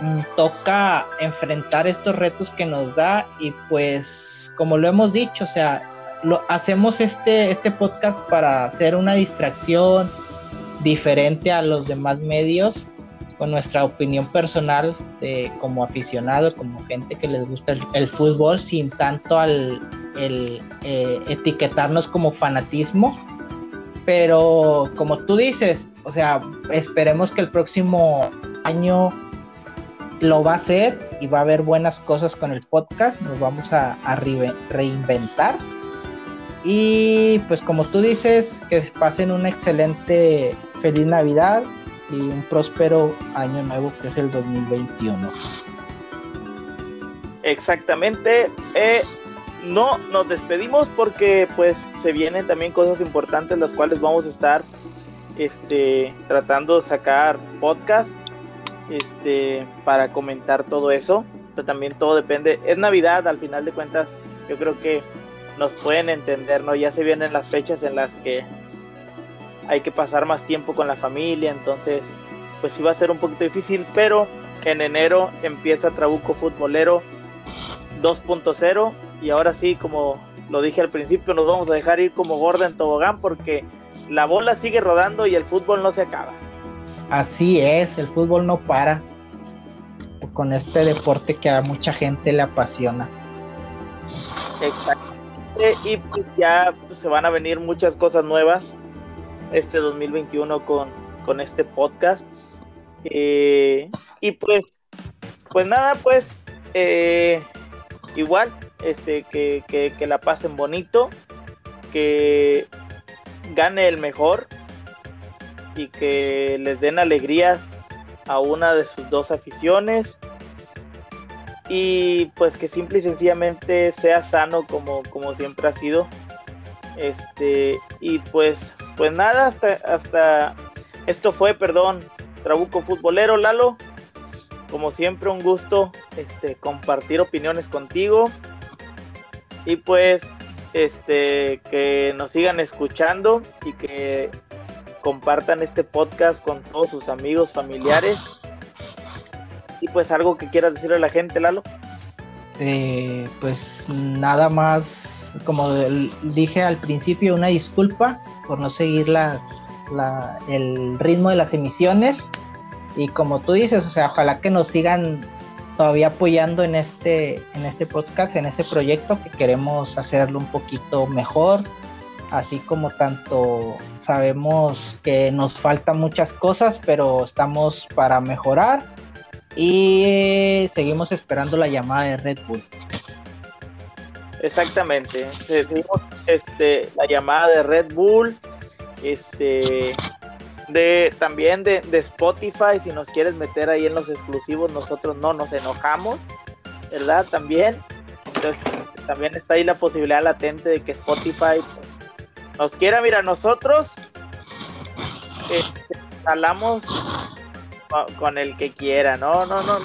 Mm, toca enfrentar estos retos que nos da y pues como lo hemos dicho, o sea, lo, hacemos este, este podcast para hacer una distracción diferente a los demás medios con nuestra opinión personal de, como aficionado, como gente que les gusta el, fútbol sin tanto al el, eh, etiquetarnos como fanatismo. Pero como tú dices, o sea, esperemos que el próximo año lo va a hacer y va a haber buenas cosas con el podcast. Nos vamos a, reinventar. Y pues como tú dices, que pasen una excelente feliz Navidad y un próspero año nuevo que es el 2021. Exactamente. Eh, no nos despedimos porque pues se vienen también cosas importantes las cuales vamos a estar este, tratando de sacar podcast este, para comentar todo eso. Pero también todo depende. Es Navidad, al final de cuentas, yo creo que nos pueden entender, ¿no? Ya se vienen las fechas en las que hay que pasar más tiempo con la familia, entonces, pues sí va a ser un poquito difícil, pero en enero empieza Trabuco Futbolero 2.0 y ahora sí, como lo dije al principio, nos vamos a dejar ir como gorda en tobogán porque la bola sigue rodando y el fútbol no se acaba. Así es, el fútbol no para con este deporte que a mucha gente le apasiona. Exacto. Y pues ya pues, se van a venir muchas cosas nuevas este 2021 con, con este podcast. Eh, y pues, pues nada, pues eh, igual este, que, que la pasen bonito, que gane el mejor y que les den alegrías a una de sus dos aficiones y pues que simple y sencillamente sea sano como, como siempre ha sido este y pues pues nada hasta hasta esto fue perdón Trabuco Futbolero Lalo como siempre un gusto este compartir opiniones contigo y pues este que nos sigan escuchando y que compartan este podcast con todos sus amigos, familiares. Y pues algo que quieras decirle a la gente, Lalo. Eh, pues nada más, como dije al principio, una disculpa por no seguir las, el ritmo de las emisiones. Y como tú dices, o sea, ojalá que nos sigan todavía apoyando en este, en este podcast, en este proyecto, que queremos hacerlo un poquito mejor, así como tanto sabemos que nos faltan muchas cosas, pero estamos para mejorar y seguimos esperando la llamada de Red Bull. Exactamente, este, la llamada de Red Bull, este, de también de, de Spotify, si nos quieres meter ahí en los exclusivos, nosotros no nos enojamos, ¿verdad? También, entonces también está ahí la posibilidad latente de que Spotify nos quiera, mira, nosotros este, hablamos con el que quiera, no, no, no.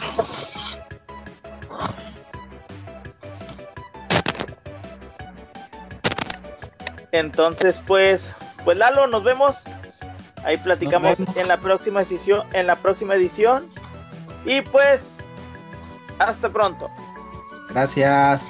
Entonces, pues, pues Lalo, nos vemos. Ahí platicamos en la próxima edición, en la próxima edición. Y pues, hasta pronto. Gracias.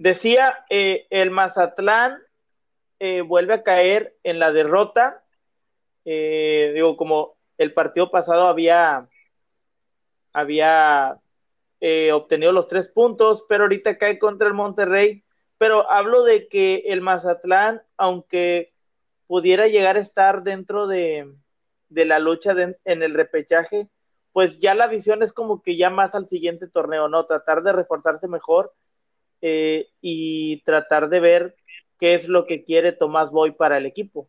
Decía, eh, el Mazatlán eh, vuelve a caer en la derrota. Eh, digo, como el partido pasado había, había obtenido los tres puntos, pero ahorita cae contra el Monterrey. Pero hablo de que el Mazatlán, aunque pudiera llegar a estar dentro de, la lucha en el repechaje, pues ya la visión es como que ya más al siguiente torneo, ¿no? Tratar de reforzarse mejor eh, y tratar de ver qué es lo que quiere Tomás Boy para el equipo.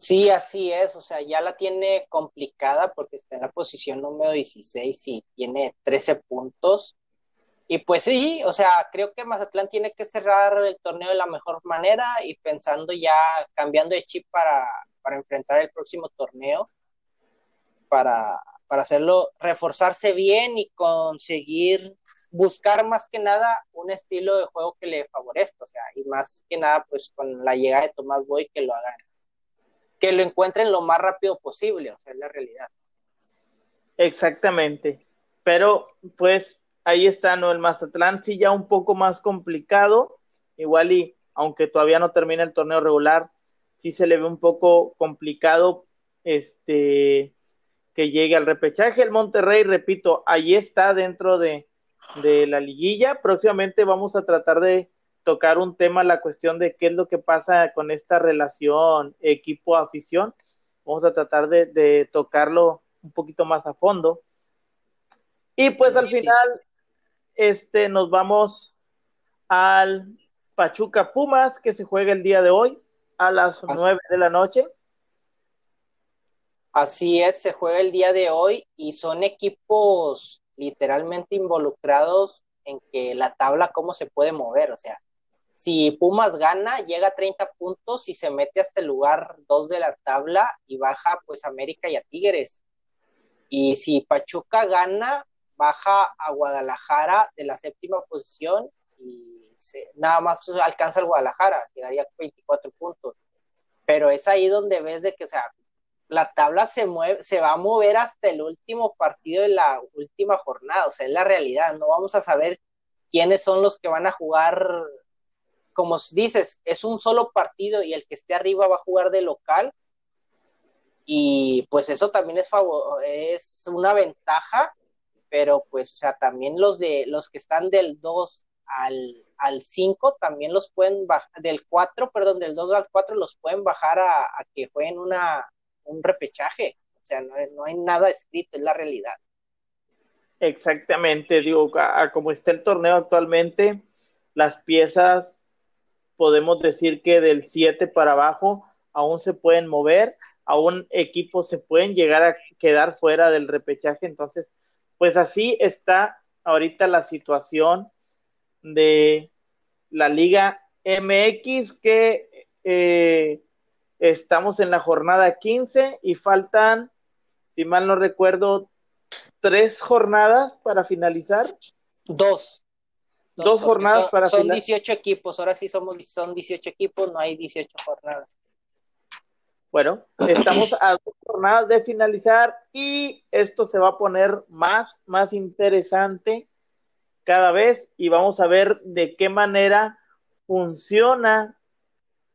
Sí, así es, o sea, ya la tiene complicada porque está en la posición número 16 y tiene 13 puntos. Y pues sí, o sea, creo que Mazatlán tiene que cerrar el torneo de la mejor manera y pensando ya, cambiando de chip para, para enfrentar el próximo torneo, para, para hacerlo, reforzarse bien y conseguir buscar más que nada un estilo de juego que le favorezca, o sea, y más que nada, pues con la llegada de Tomás Boy, que lo hagan, que lo encuentren lo más rápido posible, o sea, es la realidad. Exactamente, pero pues ahí está, ¿no? El Mazatlán sí ya un poco más complicado, igual y aunque todavía no termina el torneo regular, sí se le ve un poco complicado, este, que llegue al repechaje. El Monterrey, repito, ahí está dentro de, de la liguilla. Próximamente vamos a tratar de tocar un tema, la cuestión de qué es lo que pasa con esta relación equipo-afición. Vamos a tratar de, tocarlo un poquito más a fondo. Y pues al final, este, nos vamos al Pachuca Pumas, que se juega el día de hoy a las nueve de la noche. Así es, se juega el día de hoy y son equipos literalmente involucrados en que la tabla cómo se puede mover, o sea, si Pumas gana, llega a 30 puntos y se mete hasta el lugar 2 de la tabla y baja pues América y a Tigres. Y si Pachuca gana, baja a Guadalajara de la séptima posición y nada más alcanza el Guadalajara, llegaría a 24 puntos. Pero es ahí donde ves de que, o sea, la tabla se mueve, se va a mover hasta el último partido de la última jornada, o sea, es la realidad, no vamos a saber quiénes son los que van a jugar, como dices, es un solo partido y el que esté arriba va a jugar de local, y pues eso también es, es una ventaja, pero pues, o sea, también los de los que están del 2 al, al 5 también los pueden bajar, del 4, perdón, del 2 al 4 los pueden bajar a que jueguen una, un repechaje. O sea, no, hay nada escrito, es la realidad. Exactamente, digo, como está el torneo actualmente, las piezas podemos decir que del 7 para abajo aún se pueden mover, aún equipos se pueden llegar a quedar fuera del repechaje, entonces, pues así está ahorita la situación de la Liga MX que eh, Estamos en la jornada 15 y faltan, si mal no recuerdo, tres jornadas para finalizar. Dos. Dos, jornadas para finalizar. Son 18 equipos, ahora sí somos, son 18 equipos, no hay 18 jornadas. Bueno, estamos a dos jornadas de finalizar y esto se va a poner más, más interesante cada vez y vamos a ver de qué manera funciona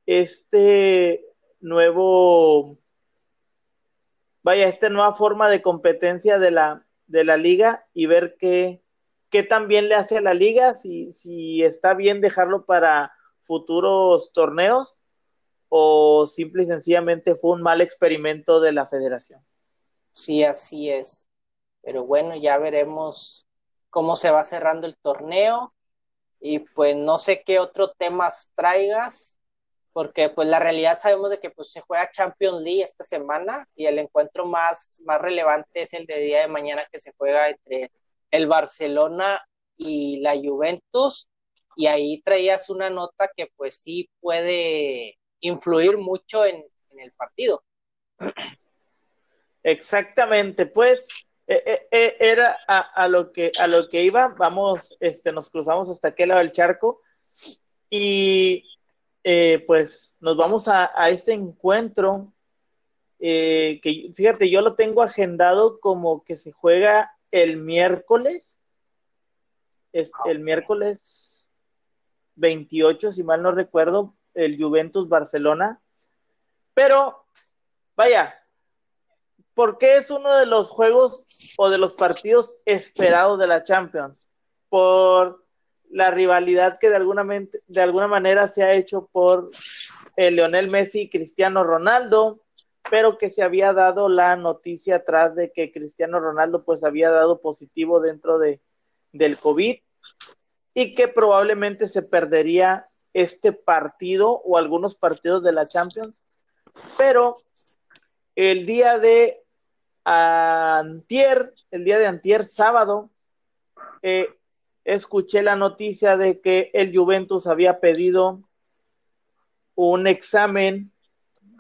este nuevo, vaya, esta nueva forma de competencia de la, de la liga y ver qué, qué también le hace a la liga, si, si está bien dejarlo para futuros torneos o simple y sencillamente fue un mal experimento de la federación. Sí, así es. Pero bueno, ya veremos cómo se va cerrando el torneo y pues no sé qué otro temas traigas porque pues la realidad sabemos de que pues se juega Champions League esta semana y el encuentro más, más relevante es el de día de mañana que se juega entre el Barcelona y la Juventus. Y ahí traías una nota que pues sí puede influir mucho en, el partido. Exactamente, pues eh, eh, eh, era a, lo que a lo que iba, vamos, este, nos cruzamos hasta aquel lado del charco. Y eh, pues nos vamos a, este encuentro eh, que fíjate, yo lo tengo agendado como que se juega el miércoles, es, el miércoles 28, si mal no recuerdo, el Juventus Barcelona. Pero, vaya, ¿por qué es uno de los juegos o de los partidos esperados de la Champions? Por la rivalidad que de alguna, de alguna manera se ha hecho por eh, Leonel Messi y Cristiano Ronaldo, pero que se había dado la noticia atrás de que Cristiano Ronaldo pues había dado positivo dentro de, del COVID y que probablemente se perdería este partido o algunos partidos de la Champions, pero el día de antier, el día de antier, sábado, eh, escuché la noticia de que el Juventus había pedido un examen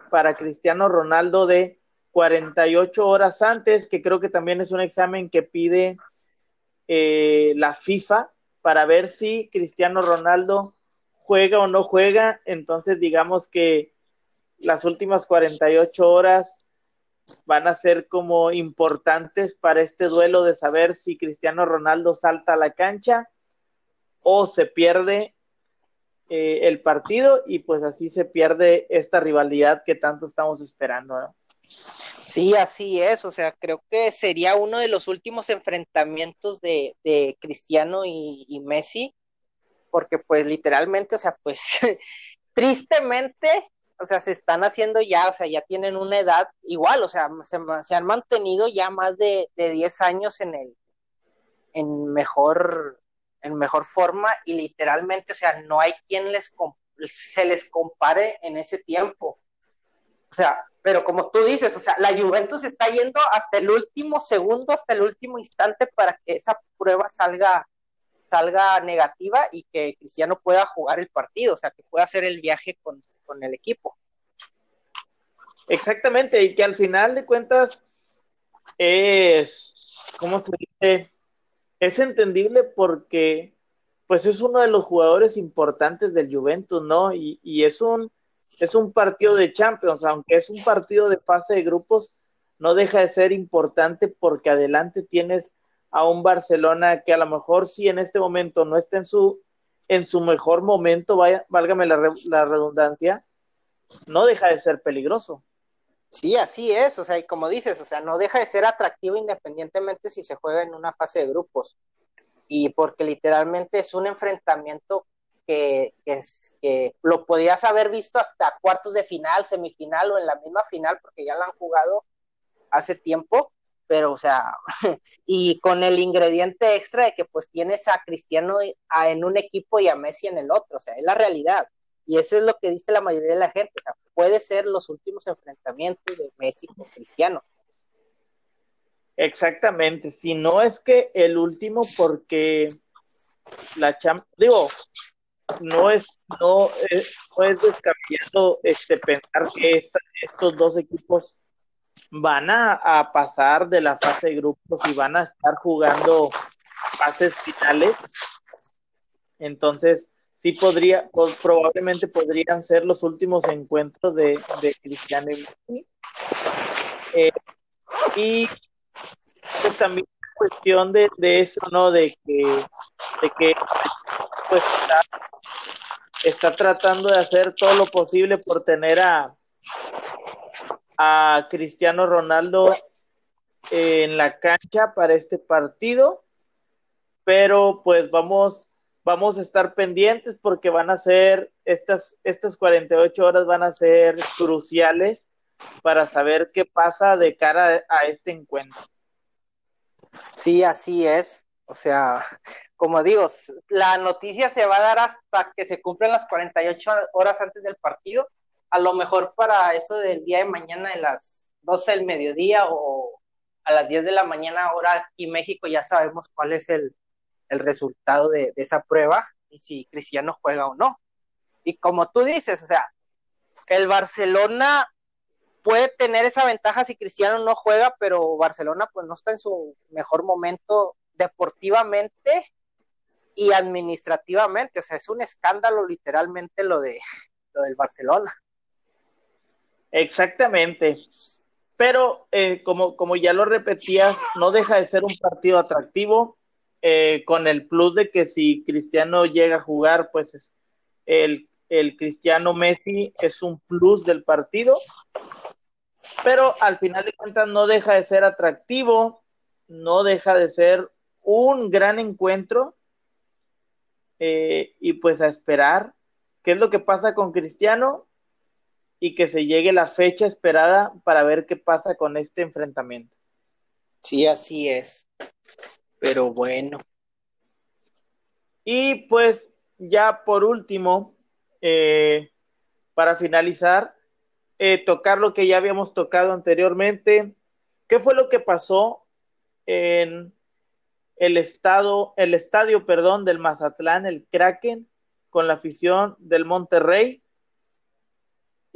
para Cristiano Ronaldo de 48 horas antes, que creo que también es un examen que pide eh, la FIFA para ver si Cristiano Ronaldo juega o no juega. Entonces, digamos que las últimas 48 horas van a ser como importantes para este duelo de saber si Cristiano Ronaldo salta a la cancha o se pierde eh, el partido y pues así se pierde esta rivalidad que tanto estamos esperando. Sí, así es, o sea, creo que sería uno de los últimos enfrentamientos de, Cristiano y, Messi, porque pues literalmente, o sea, pues tristemente, o sea, se están haciendo ya, o sea, ya tienen una edad igual, o sea, se, han mantenido ya más de, de 10 años en el, en mejor, en mejor forma y literalmente, o sea, no hay quien les se les compare en ese tiempo. O sea, pero como tú dices, o sea, la Juventus está yendo hasta el último segundo, hasta el último instante para que esa prueba salga salga negativa y que Cristiano pueda jugar el partido, o sea, que pueda hacer el viaje con, con el equipo. Exactamente, y que al final de cuentas es, ¿cómo se dice? es entendible porque pues es uno de los jugadores importantes del Juventus, ¿no? Y, es un es un partido de Champions, aunque es un partido de fase de grupos, no deja de ser importante porque adelante tienes a un Barcelona que a lo mejor sí en este momento no está en su en su mejor momento, vaya, válgame la, la redundancia, no deja de ser peligroso. Sí, así es, o sea, y como dices, o sea, no deja de ser atractivo independientemente si se juega en una fase de grupos. Y porque literalmente es un enfrentamiento que, es, que lo podías haber visto hasta cuartos de final, semifinal o en la misma final, porque ya lo han jugado hace tiempo, pero o sea, y con el ingrediente extra de que pues tienes a Cristiano en un equipo y a Messi en el otro, o sea, es la realidad. Y eso es lo que dice la mayoría de la gente. O sea, puede ser los últimos enfrentamientos de Messi con Cristiano. Exactamente. Si no es que el último, porque la Champions, digo, no es, no es, no es descabellado este, pensar que estos dos equipos van a, pasar de la fase de grupos y van a estar jugando fases finales. Entonces, sí podría, pues, probablemente podrían ser los últimos encuentros de, de Cristiano y. Eh, y pues también cuestión de, de, eso, ¿no? De que, de que pues está, está, tratando de hacer todo lo posible por tener a, a Cristiano Ronaldo en la cancha para este partido, pero pues vamos vamos a estar pendientes porque van a ser, estas, estas 48 horas van a ser cruciales para saber qué pasa de cara a este encuentro. Sí, así es. O sea, como digo, la noticia se va a dar hasta que se cumplen las 48 horas antes del partido. A lo mejor para eso del día de mañana de las 12 del mediodía o a las 10 de la mañana hora aquí en México ya sabemos cuál es el, el resultado de, esa prueba y si Cristiano juega o no. Y como tú dices, o sea, el Barcelona puede tener esa ventaja si Cristiano no juega, pero Barcelona pues no está en su mejor momento deportivamente y administrativamente, o sea, es un escándalo literalmente lo de lo del Barcelona. Exactamente. Pero eh, como, como ya lo repetías, no deja de ser un partido atractivo. Eh, con el plus de que si Cristiano llega a jugar, pues el, el Cristiano Messi es un plus del partido, pero al final de cuentas no deja de ser atractivo, no deja de ser un gran encuentro eh, y pues a esperar qué es lo que pasa con Cristiano y que se llegue la fecha esperada para ver qué pasa con este enfrentamiento. Sí, así es. Pero bueno. Y pues ya por último, eh, para finalizar, eh, tocar lo que ya habíamos tocado anteriormente. ¿Qué fue lo que pasó en el estado, el estadio, perdón, del Mazatlán, el Kraken, con la afición del Monterrey?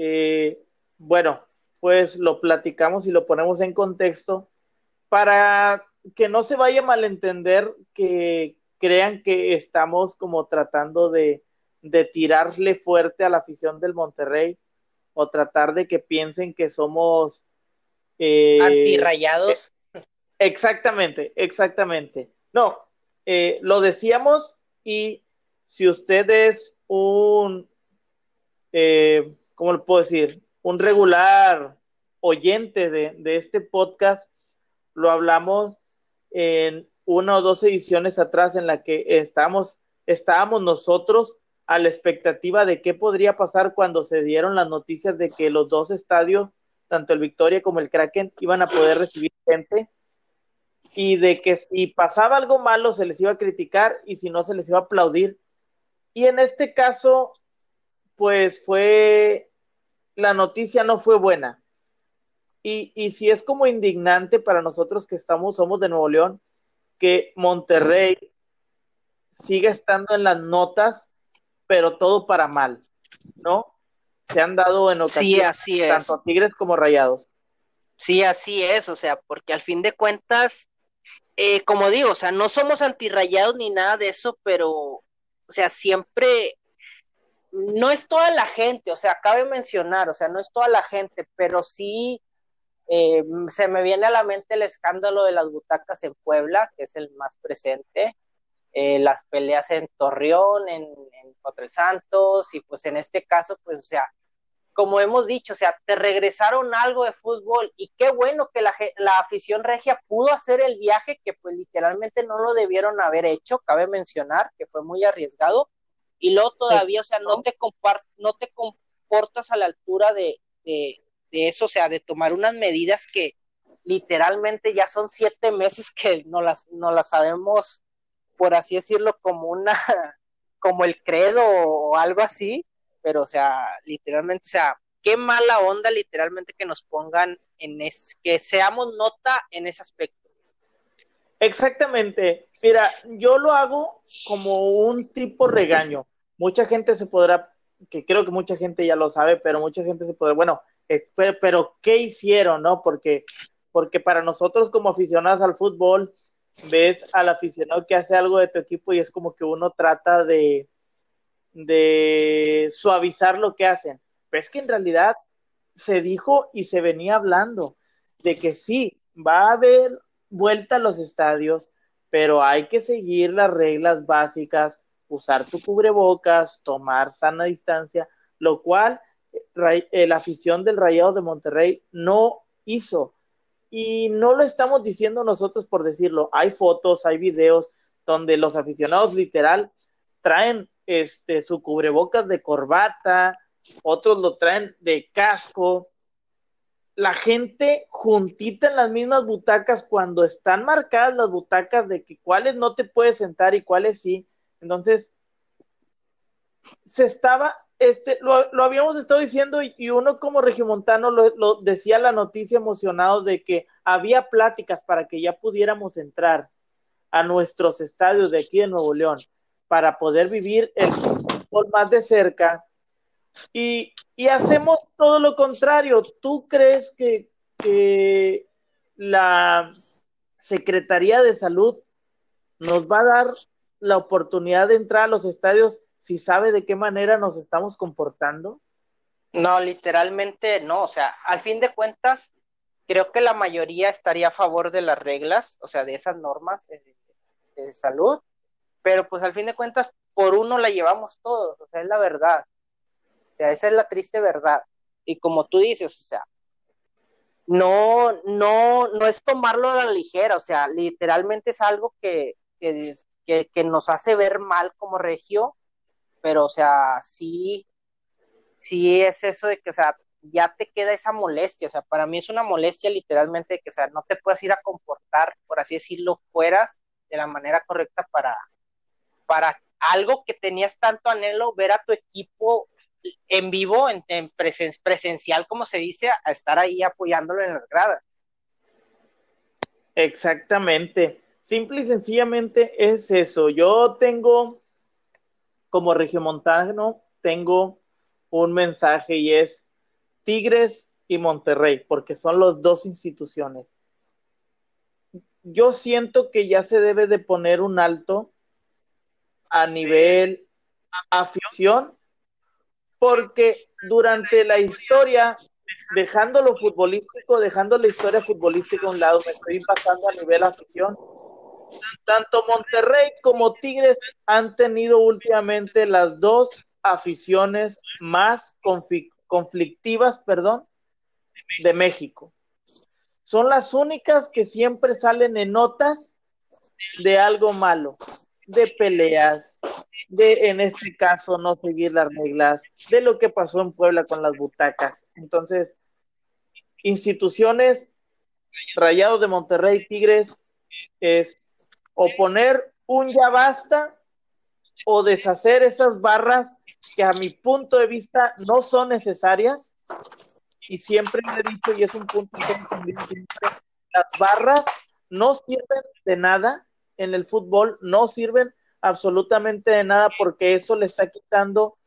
Eh, bueno, pues lo platicamos y lo ponemos en contexto para que no se vaya a malentender que crean que estamos como tratando de, de tirarle fuerte a la afición del Monterrey o tratar de que piensen que somos eh, antirrayados. exactamente, exactamente. No, eh, lo decíamos y si usted es un, eh, ¿cómo le puedo decir? Un regular oyente de, de este podcast, lo hablamos en una o dos ediciones atrás en la que estamos, estábamos nosotros a la expectativa de qué podría pasar cuando se dieron las noticias de que los dos estadios, tanto el Victoria como el Kraken, iban a poder recibir gente y de que si pasaba algo malo se les iba a criticar y si no se les iba a aplaudir. Y en este caso, pues fue, la noticia no fue buena. Y, y si es como indignante para nosotros que estamos, somos de Nuevo León, que Monterrey siga estando en las notas, pero todo para mal, ¿no? Se han dado en ocasiones sí, así tanto Tigres como Rayados. Sí, así es, o sea, porque al fin de cuentas, eh, como digo, o sea, no somos antirrayados ni nada de eso, pero, o sea, siempre, no es toda la gente, o sea, cabe mencionar, o sea, no es toda la gente, pero sí eh, se me viene a la mente el escándalo de las butacas en Puebla, que es el más presente, eh, las peleas en Torreón, en, en Cuatro Santos, y pues en este caso, pues, o sea, como hemos dicho, o sea, te regresaron algo de fútbol y qué bueno que la, la, afición regia pudo hacer el viaje que pues literalmente no lo debieron haber hecho, cabe mencionar que fue muy arriesgado y luego todavía, o sea, no te, no te comportas a la altura de, de, de eso, o sea, de tomar unas medidas que literalmente ya son siete meses que no las, no las sabemos, por así decirlo, como una, como el credo o algo así, pero o sea, literalmente, o sea, qué mala onda literalmente que nos pongan en es, que seamos nota en ese aspecto. Exactamente. Mira, yo lo hago como un tipo regaño. Mucha gente se podrá, que creo que mucha gente ya lo sabe, pero mucha gente se podrá, bueno, pero ¿qué hicieron, no? Porque, porque para nosotros como aficionados al fútbol, ves al aficionado que hace algo de tu equipo y es como que uno trata de, de suavizar lo que hacen. Pero que en realidad se dijo y se venía hablando de que sí, va a haber vuelta a los estadios, pero hay que seguir las reglas básicas, usar tu cubrebocas, tomar sana distancia, lo cual eh, la afición del Rayado de Monterrey no hizo. Y no lo estamos diciendo nosotros por decirlo. Hay fotos, hay videos donde los aficionados literal traen este su cubrebocas de corbata, otros lo traen de casco. La gente juntita en las mismas butacas cuando están marcadas las butacas de que cuáles no te puedes sentar y cuáles sí. Entonces, se estaba este, lo, lo, habíamos estado diciendo y uno como regiomontano lo, lo, decía la noticia emocionado de que había pláticas para que ya pudiéramos entrar a nuestros estadios de aquí de Nuevo León para poder vivir el fútbol más de cerca y, y, hacemos todo lo contrario. ¿Tú crees que, la Secretaría de Salud nos va a dar la oportunidad de entrar a los estadios si sabe de qué manera nos estamos comportando? No, literalmente no, o sea, al fin de cuentas, creo que la mayoría estaría a favor de las reglas, o sea, de esas normas de, de salud, pero pues al fin de cuentas, por uno la llevamos todos, o sea, es la verdad. Sea, esa es la triste verdad. Y como tú dices, o sea, no, no, no es tomarlo a la ligera, o sea, literalmente es algo que, que, que, nos hace ver mal como regio, pero, o sea, sí, sí es eso de que, o sea, ya te queda esa molestia, o sea, para mí es una molestia literalmente de que, o sea, no te puedas ir a comportar, por así decirlo, fueras de la manera correcta para, para algo que tenías tanto anhelo, ver a tu equipo en vivo, en, presencial, como se dice, a estar ahí apoyándolo en las gradas. Exactamente. Simple y sencillamente es eso. Yo tengo, como regiomontano, tengo un mensaje y es Tigres y Monterrey, porque son las dos instituciones. Yo siento que ya se debe de poner un alto a nivel afición porque durante la historia, dejando lo futbolístico, dejando la historia futbolística a un lado, me estoy pasando a nivel afición. Tanto Monterrey como Tigres han tenido últimamente las dos aficiones más conflictivas, perdón, de México. Son las únicas que siempre salen en notas de algo malo, de peleas, de en este caso no seguir las reglas, de lo que pasó en Puebla con las butacas. Entonces, instituciones, Rayados de Monterrey, Tigres, es o poner un ya basta o deshacer esas barras que a mi punto de vista no son necesarias. Y siempre he dicho, y es un punto que las barras no sirven de nada en el fútbol, no sirven absolutamente de nada porque eso le está quitando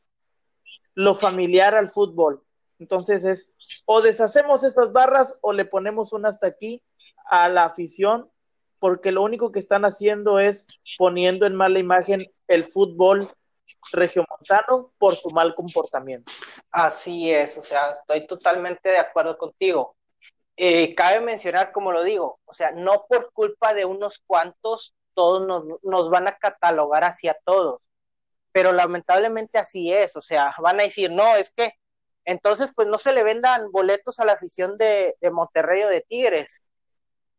lo familiar al fútbol. Entonces es o deshacemos esas barras o le ponemos una hasta aquí a la afición porque lo único que están haciendo es poniendo en mala imagen el fútbol regiomontano por su mal comportamiento. Así es, o sea, estoy totalmente de acuerdo contigo. Eh, cabe mencionar, como lo digo, o sea, no por culpa de unos cuantos todos nos, van a catalogar hacia todos. Pero lamentablemente así es, o sea, van a decir, no, es que entonces pues no se le vendan boletos a la afición de, Monterrey o de Tigres,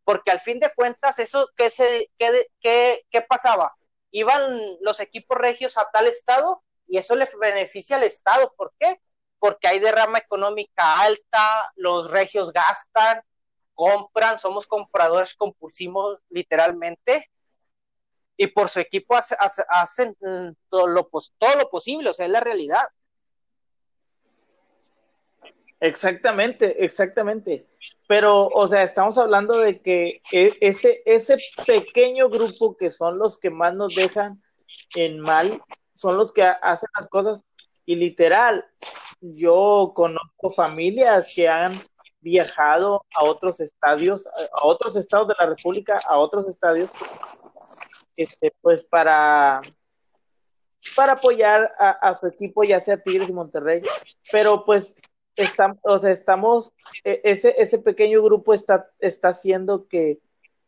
porque al fin de cuentas eso, ¿qué, se, qué, qué pasaba? Iban los equipos regios a tal estado y eso le beneficia al estado, ¿por qué? Porque hay derrama económica alta, los regios gastan, compran, somos compradores compulsivos literalmente, y por su equipo hacen mm, todo lo, todo lo posible, o sea, es la realidad. Exactamente, exactamente. Pero, o sea, estamos hablando de que e, ese, ese pequeño grupo que son los que más nos dejan en mal, son los que hacen las cosas. Y literal, yo conozco familias que han viajado a otros estadios, a otros estados de la República, a otros estadios, este, pues para, para apoyar a, su equipo, ya sea Tigres y Monterrey, pero pues estamos, o sea, estamos, e, ese, ese pequeño grupo está, está haciendo que,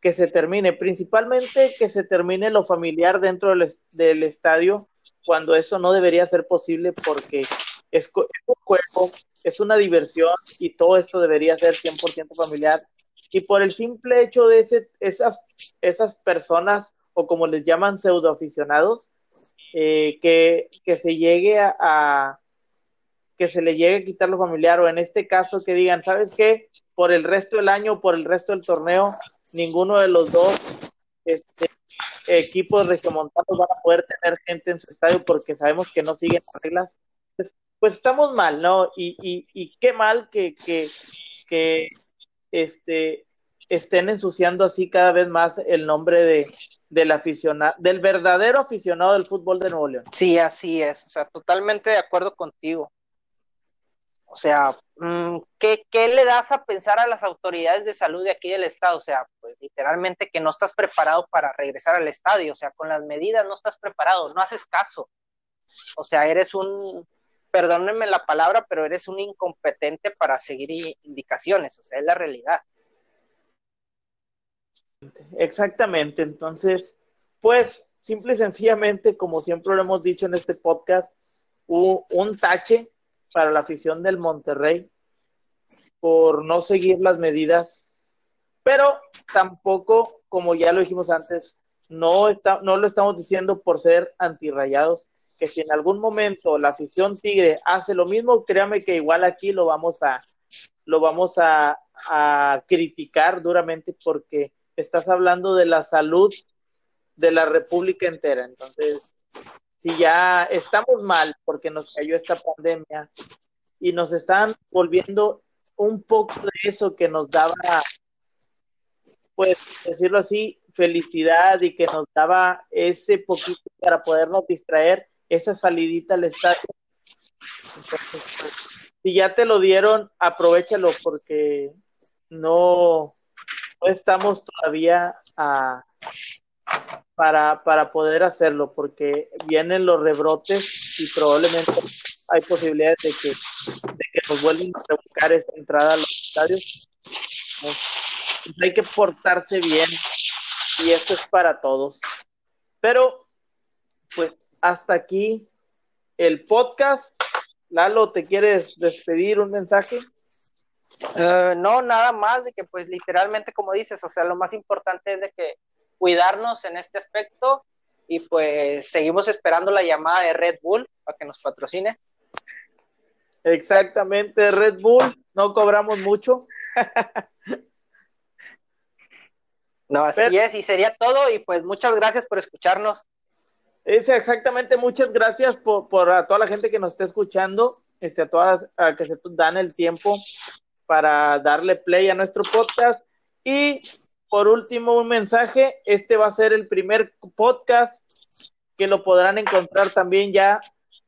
que se termine, principalmente que se termine lo familiar dentro del, estadio, cuando eso no debería ser posible porque es, un juego, es una diversión y todo esto debería ser 100% familiar. Y por el simple hecho de ese, esas, esas personas o como les llaman pseudoaficionados, eh, que, que se llegue a, que se le llegue a quitar lo familiar o en este caso que digan, ¿sabes qué? Por el resto del año, por el resto del torneo, ninguno de los dos este, equipos regiomontanos van a poder tener gente en su estadio porque sabemos que no siguen las reglas. Pues, pues estamos mal, ¿no? Y, y, y qué mal que, que, que este, estén ensuciando así cada vez más el nombre de, del aficionado, del verdadero aficionado del fútbol de Nuevo León. Sí, así es, o sea, totalmente de acuerdo contigo. O sea, mm, ¿qué, ¿qué, le das a pensar a las autoridades de salud de aquí del estado? O sea, pues literalmente que no estás preparado para regresar al estadio, o sea, con las medidas no estás preparado, no haces caso. O sea, eres un, perdónenme la palabra, pero eres un incompetente para seguir indicaciones, o sea, es la realidad. Exactamente, entonces, pues simple y sencillamente, como siempre lo hemos dicho en este podcast, un, un tache para la afición del Monterrey por no seguir las medidas, pero tampoco, como ya lo dijimos antes, no, está, no lo estamos diciendo por ser antirrayados, que si en algún momento la afición tigre hace lo mismo, créame que igual aquí lo vamos a, lo vamos a, a criticar duramente porque estás hablando de la salud de la República entera. Entonces, si ya estamos mal porque nos cayó esta pandemia y nos están volviendo un poco de eso que nos daba, pues decirlo así, felicidad y que nos daba ese poquito para podernos distraer, esa salidita al estadio. Pues, si ya te lo dieron, aprovechalo porque no, estamos todavía a, para, para poder hacerlo, porque vienen los rebrotes y probablemente hay posibilidades de que, de que nos vuelvan a buscar esa entrada a los estadios. Hay que portarse bien y esto es para todos. Pero, pues hasta aquí el podcast. Lalo, ¿te quieres despedir un mensaje? Uh, no, nada más de que pues literalmente como dices, o sea, lo más importante es de que cuidarnos en este aspecto y pues seguimos esperando la llamada de Red Bull para que nos patrocine. Exactamente, Red Bull, no cobramos mucho. no, así es, y sería todo, y pues muchas gracias por escucharnos. Es exactamente, muchas gracias por, por, a toda la gente que nos está escuchando, este, a todas a que se dan el tiempo para darle play a nuestro podcast. Y por último, un mensaje, este va a ser el primer podcast que lo podrán encontrar también ya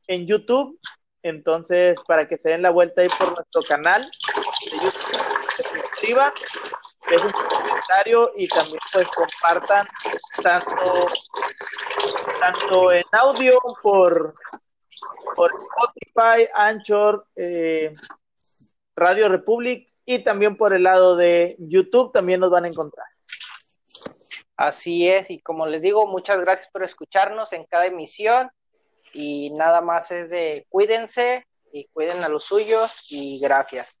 en YouTube. Entonces, para que se den la vuelta ahí por nuestro canal de YouTube, dejen un comentario y también pues compartan tanto, tanto en audio por, por Spotify, Anchor, eh, Radio Republic y también por el lado de YouTube también nos van a encontrar. Así es, y como les digo, muchas gracias por escucharnos en cada emisión y nada más es de cuídense y cuiden a los suyos y gracias.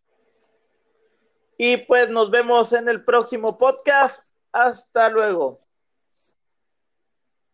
Y pues nos vemos en el próximo podcast. Hasta luego.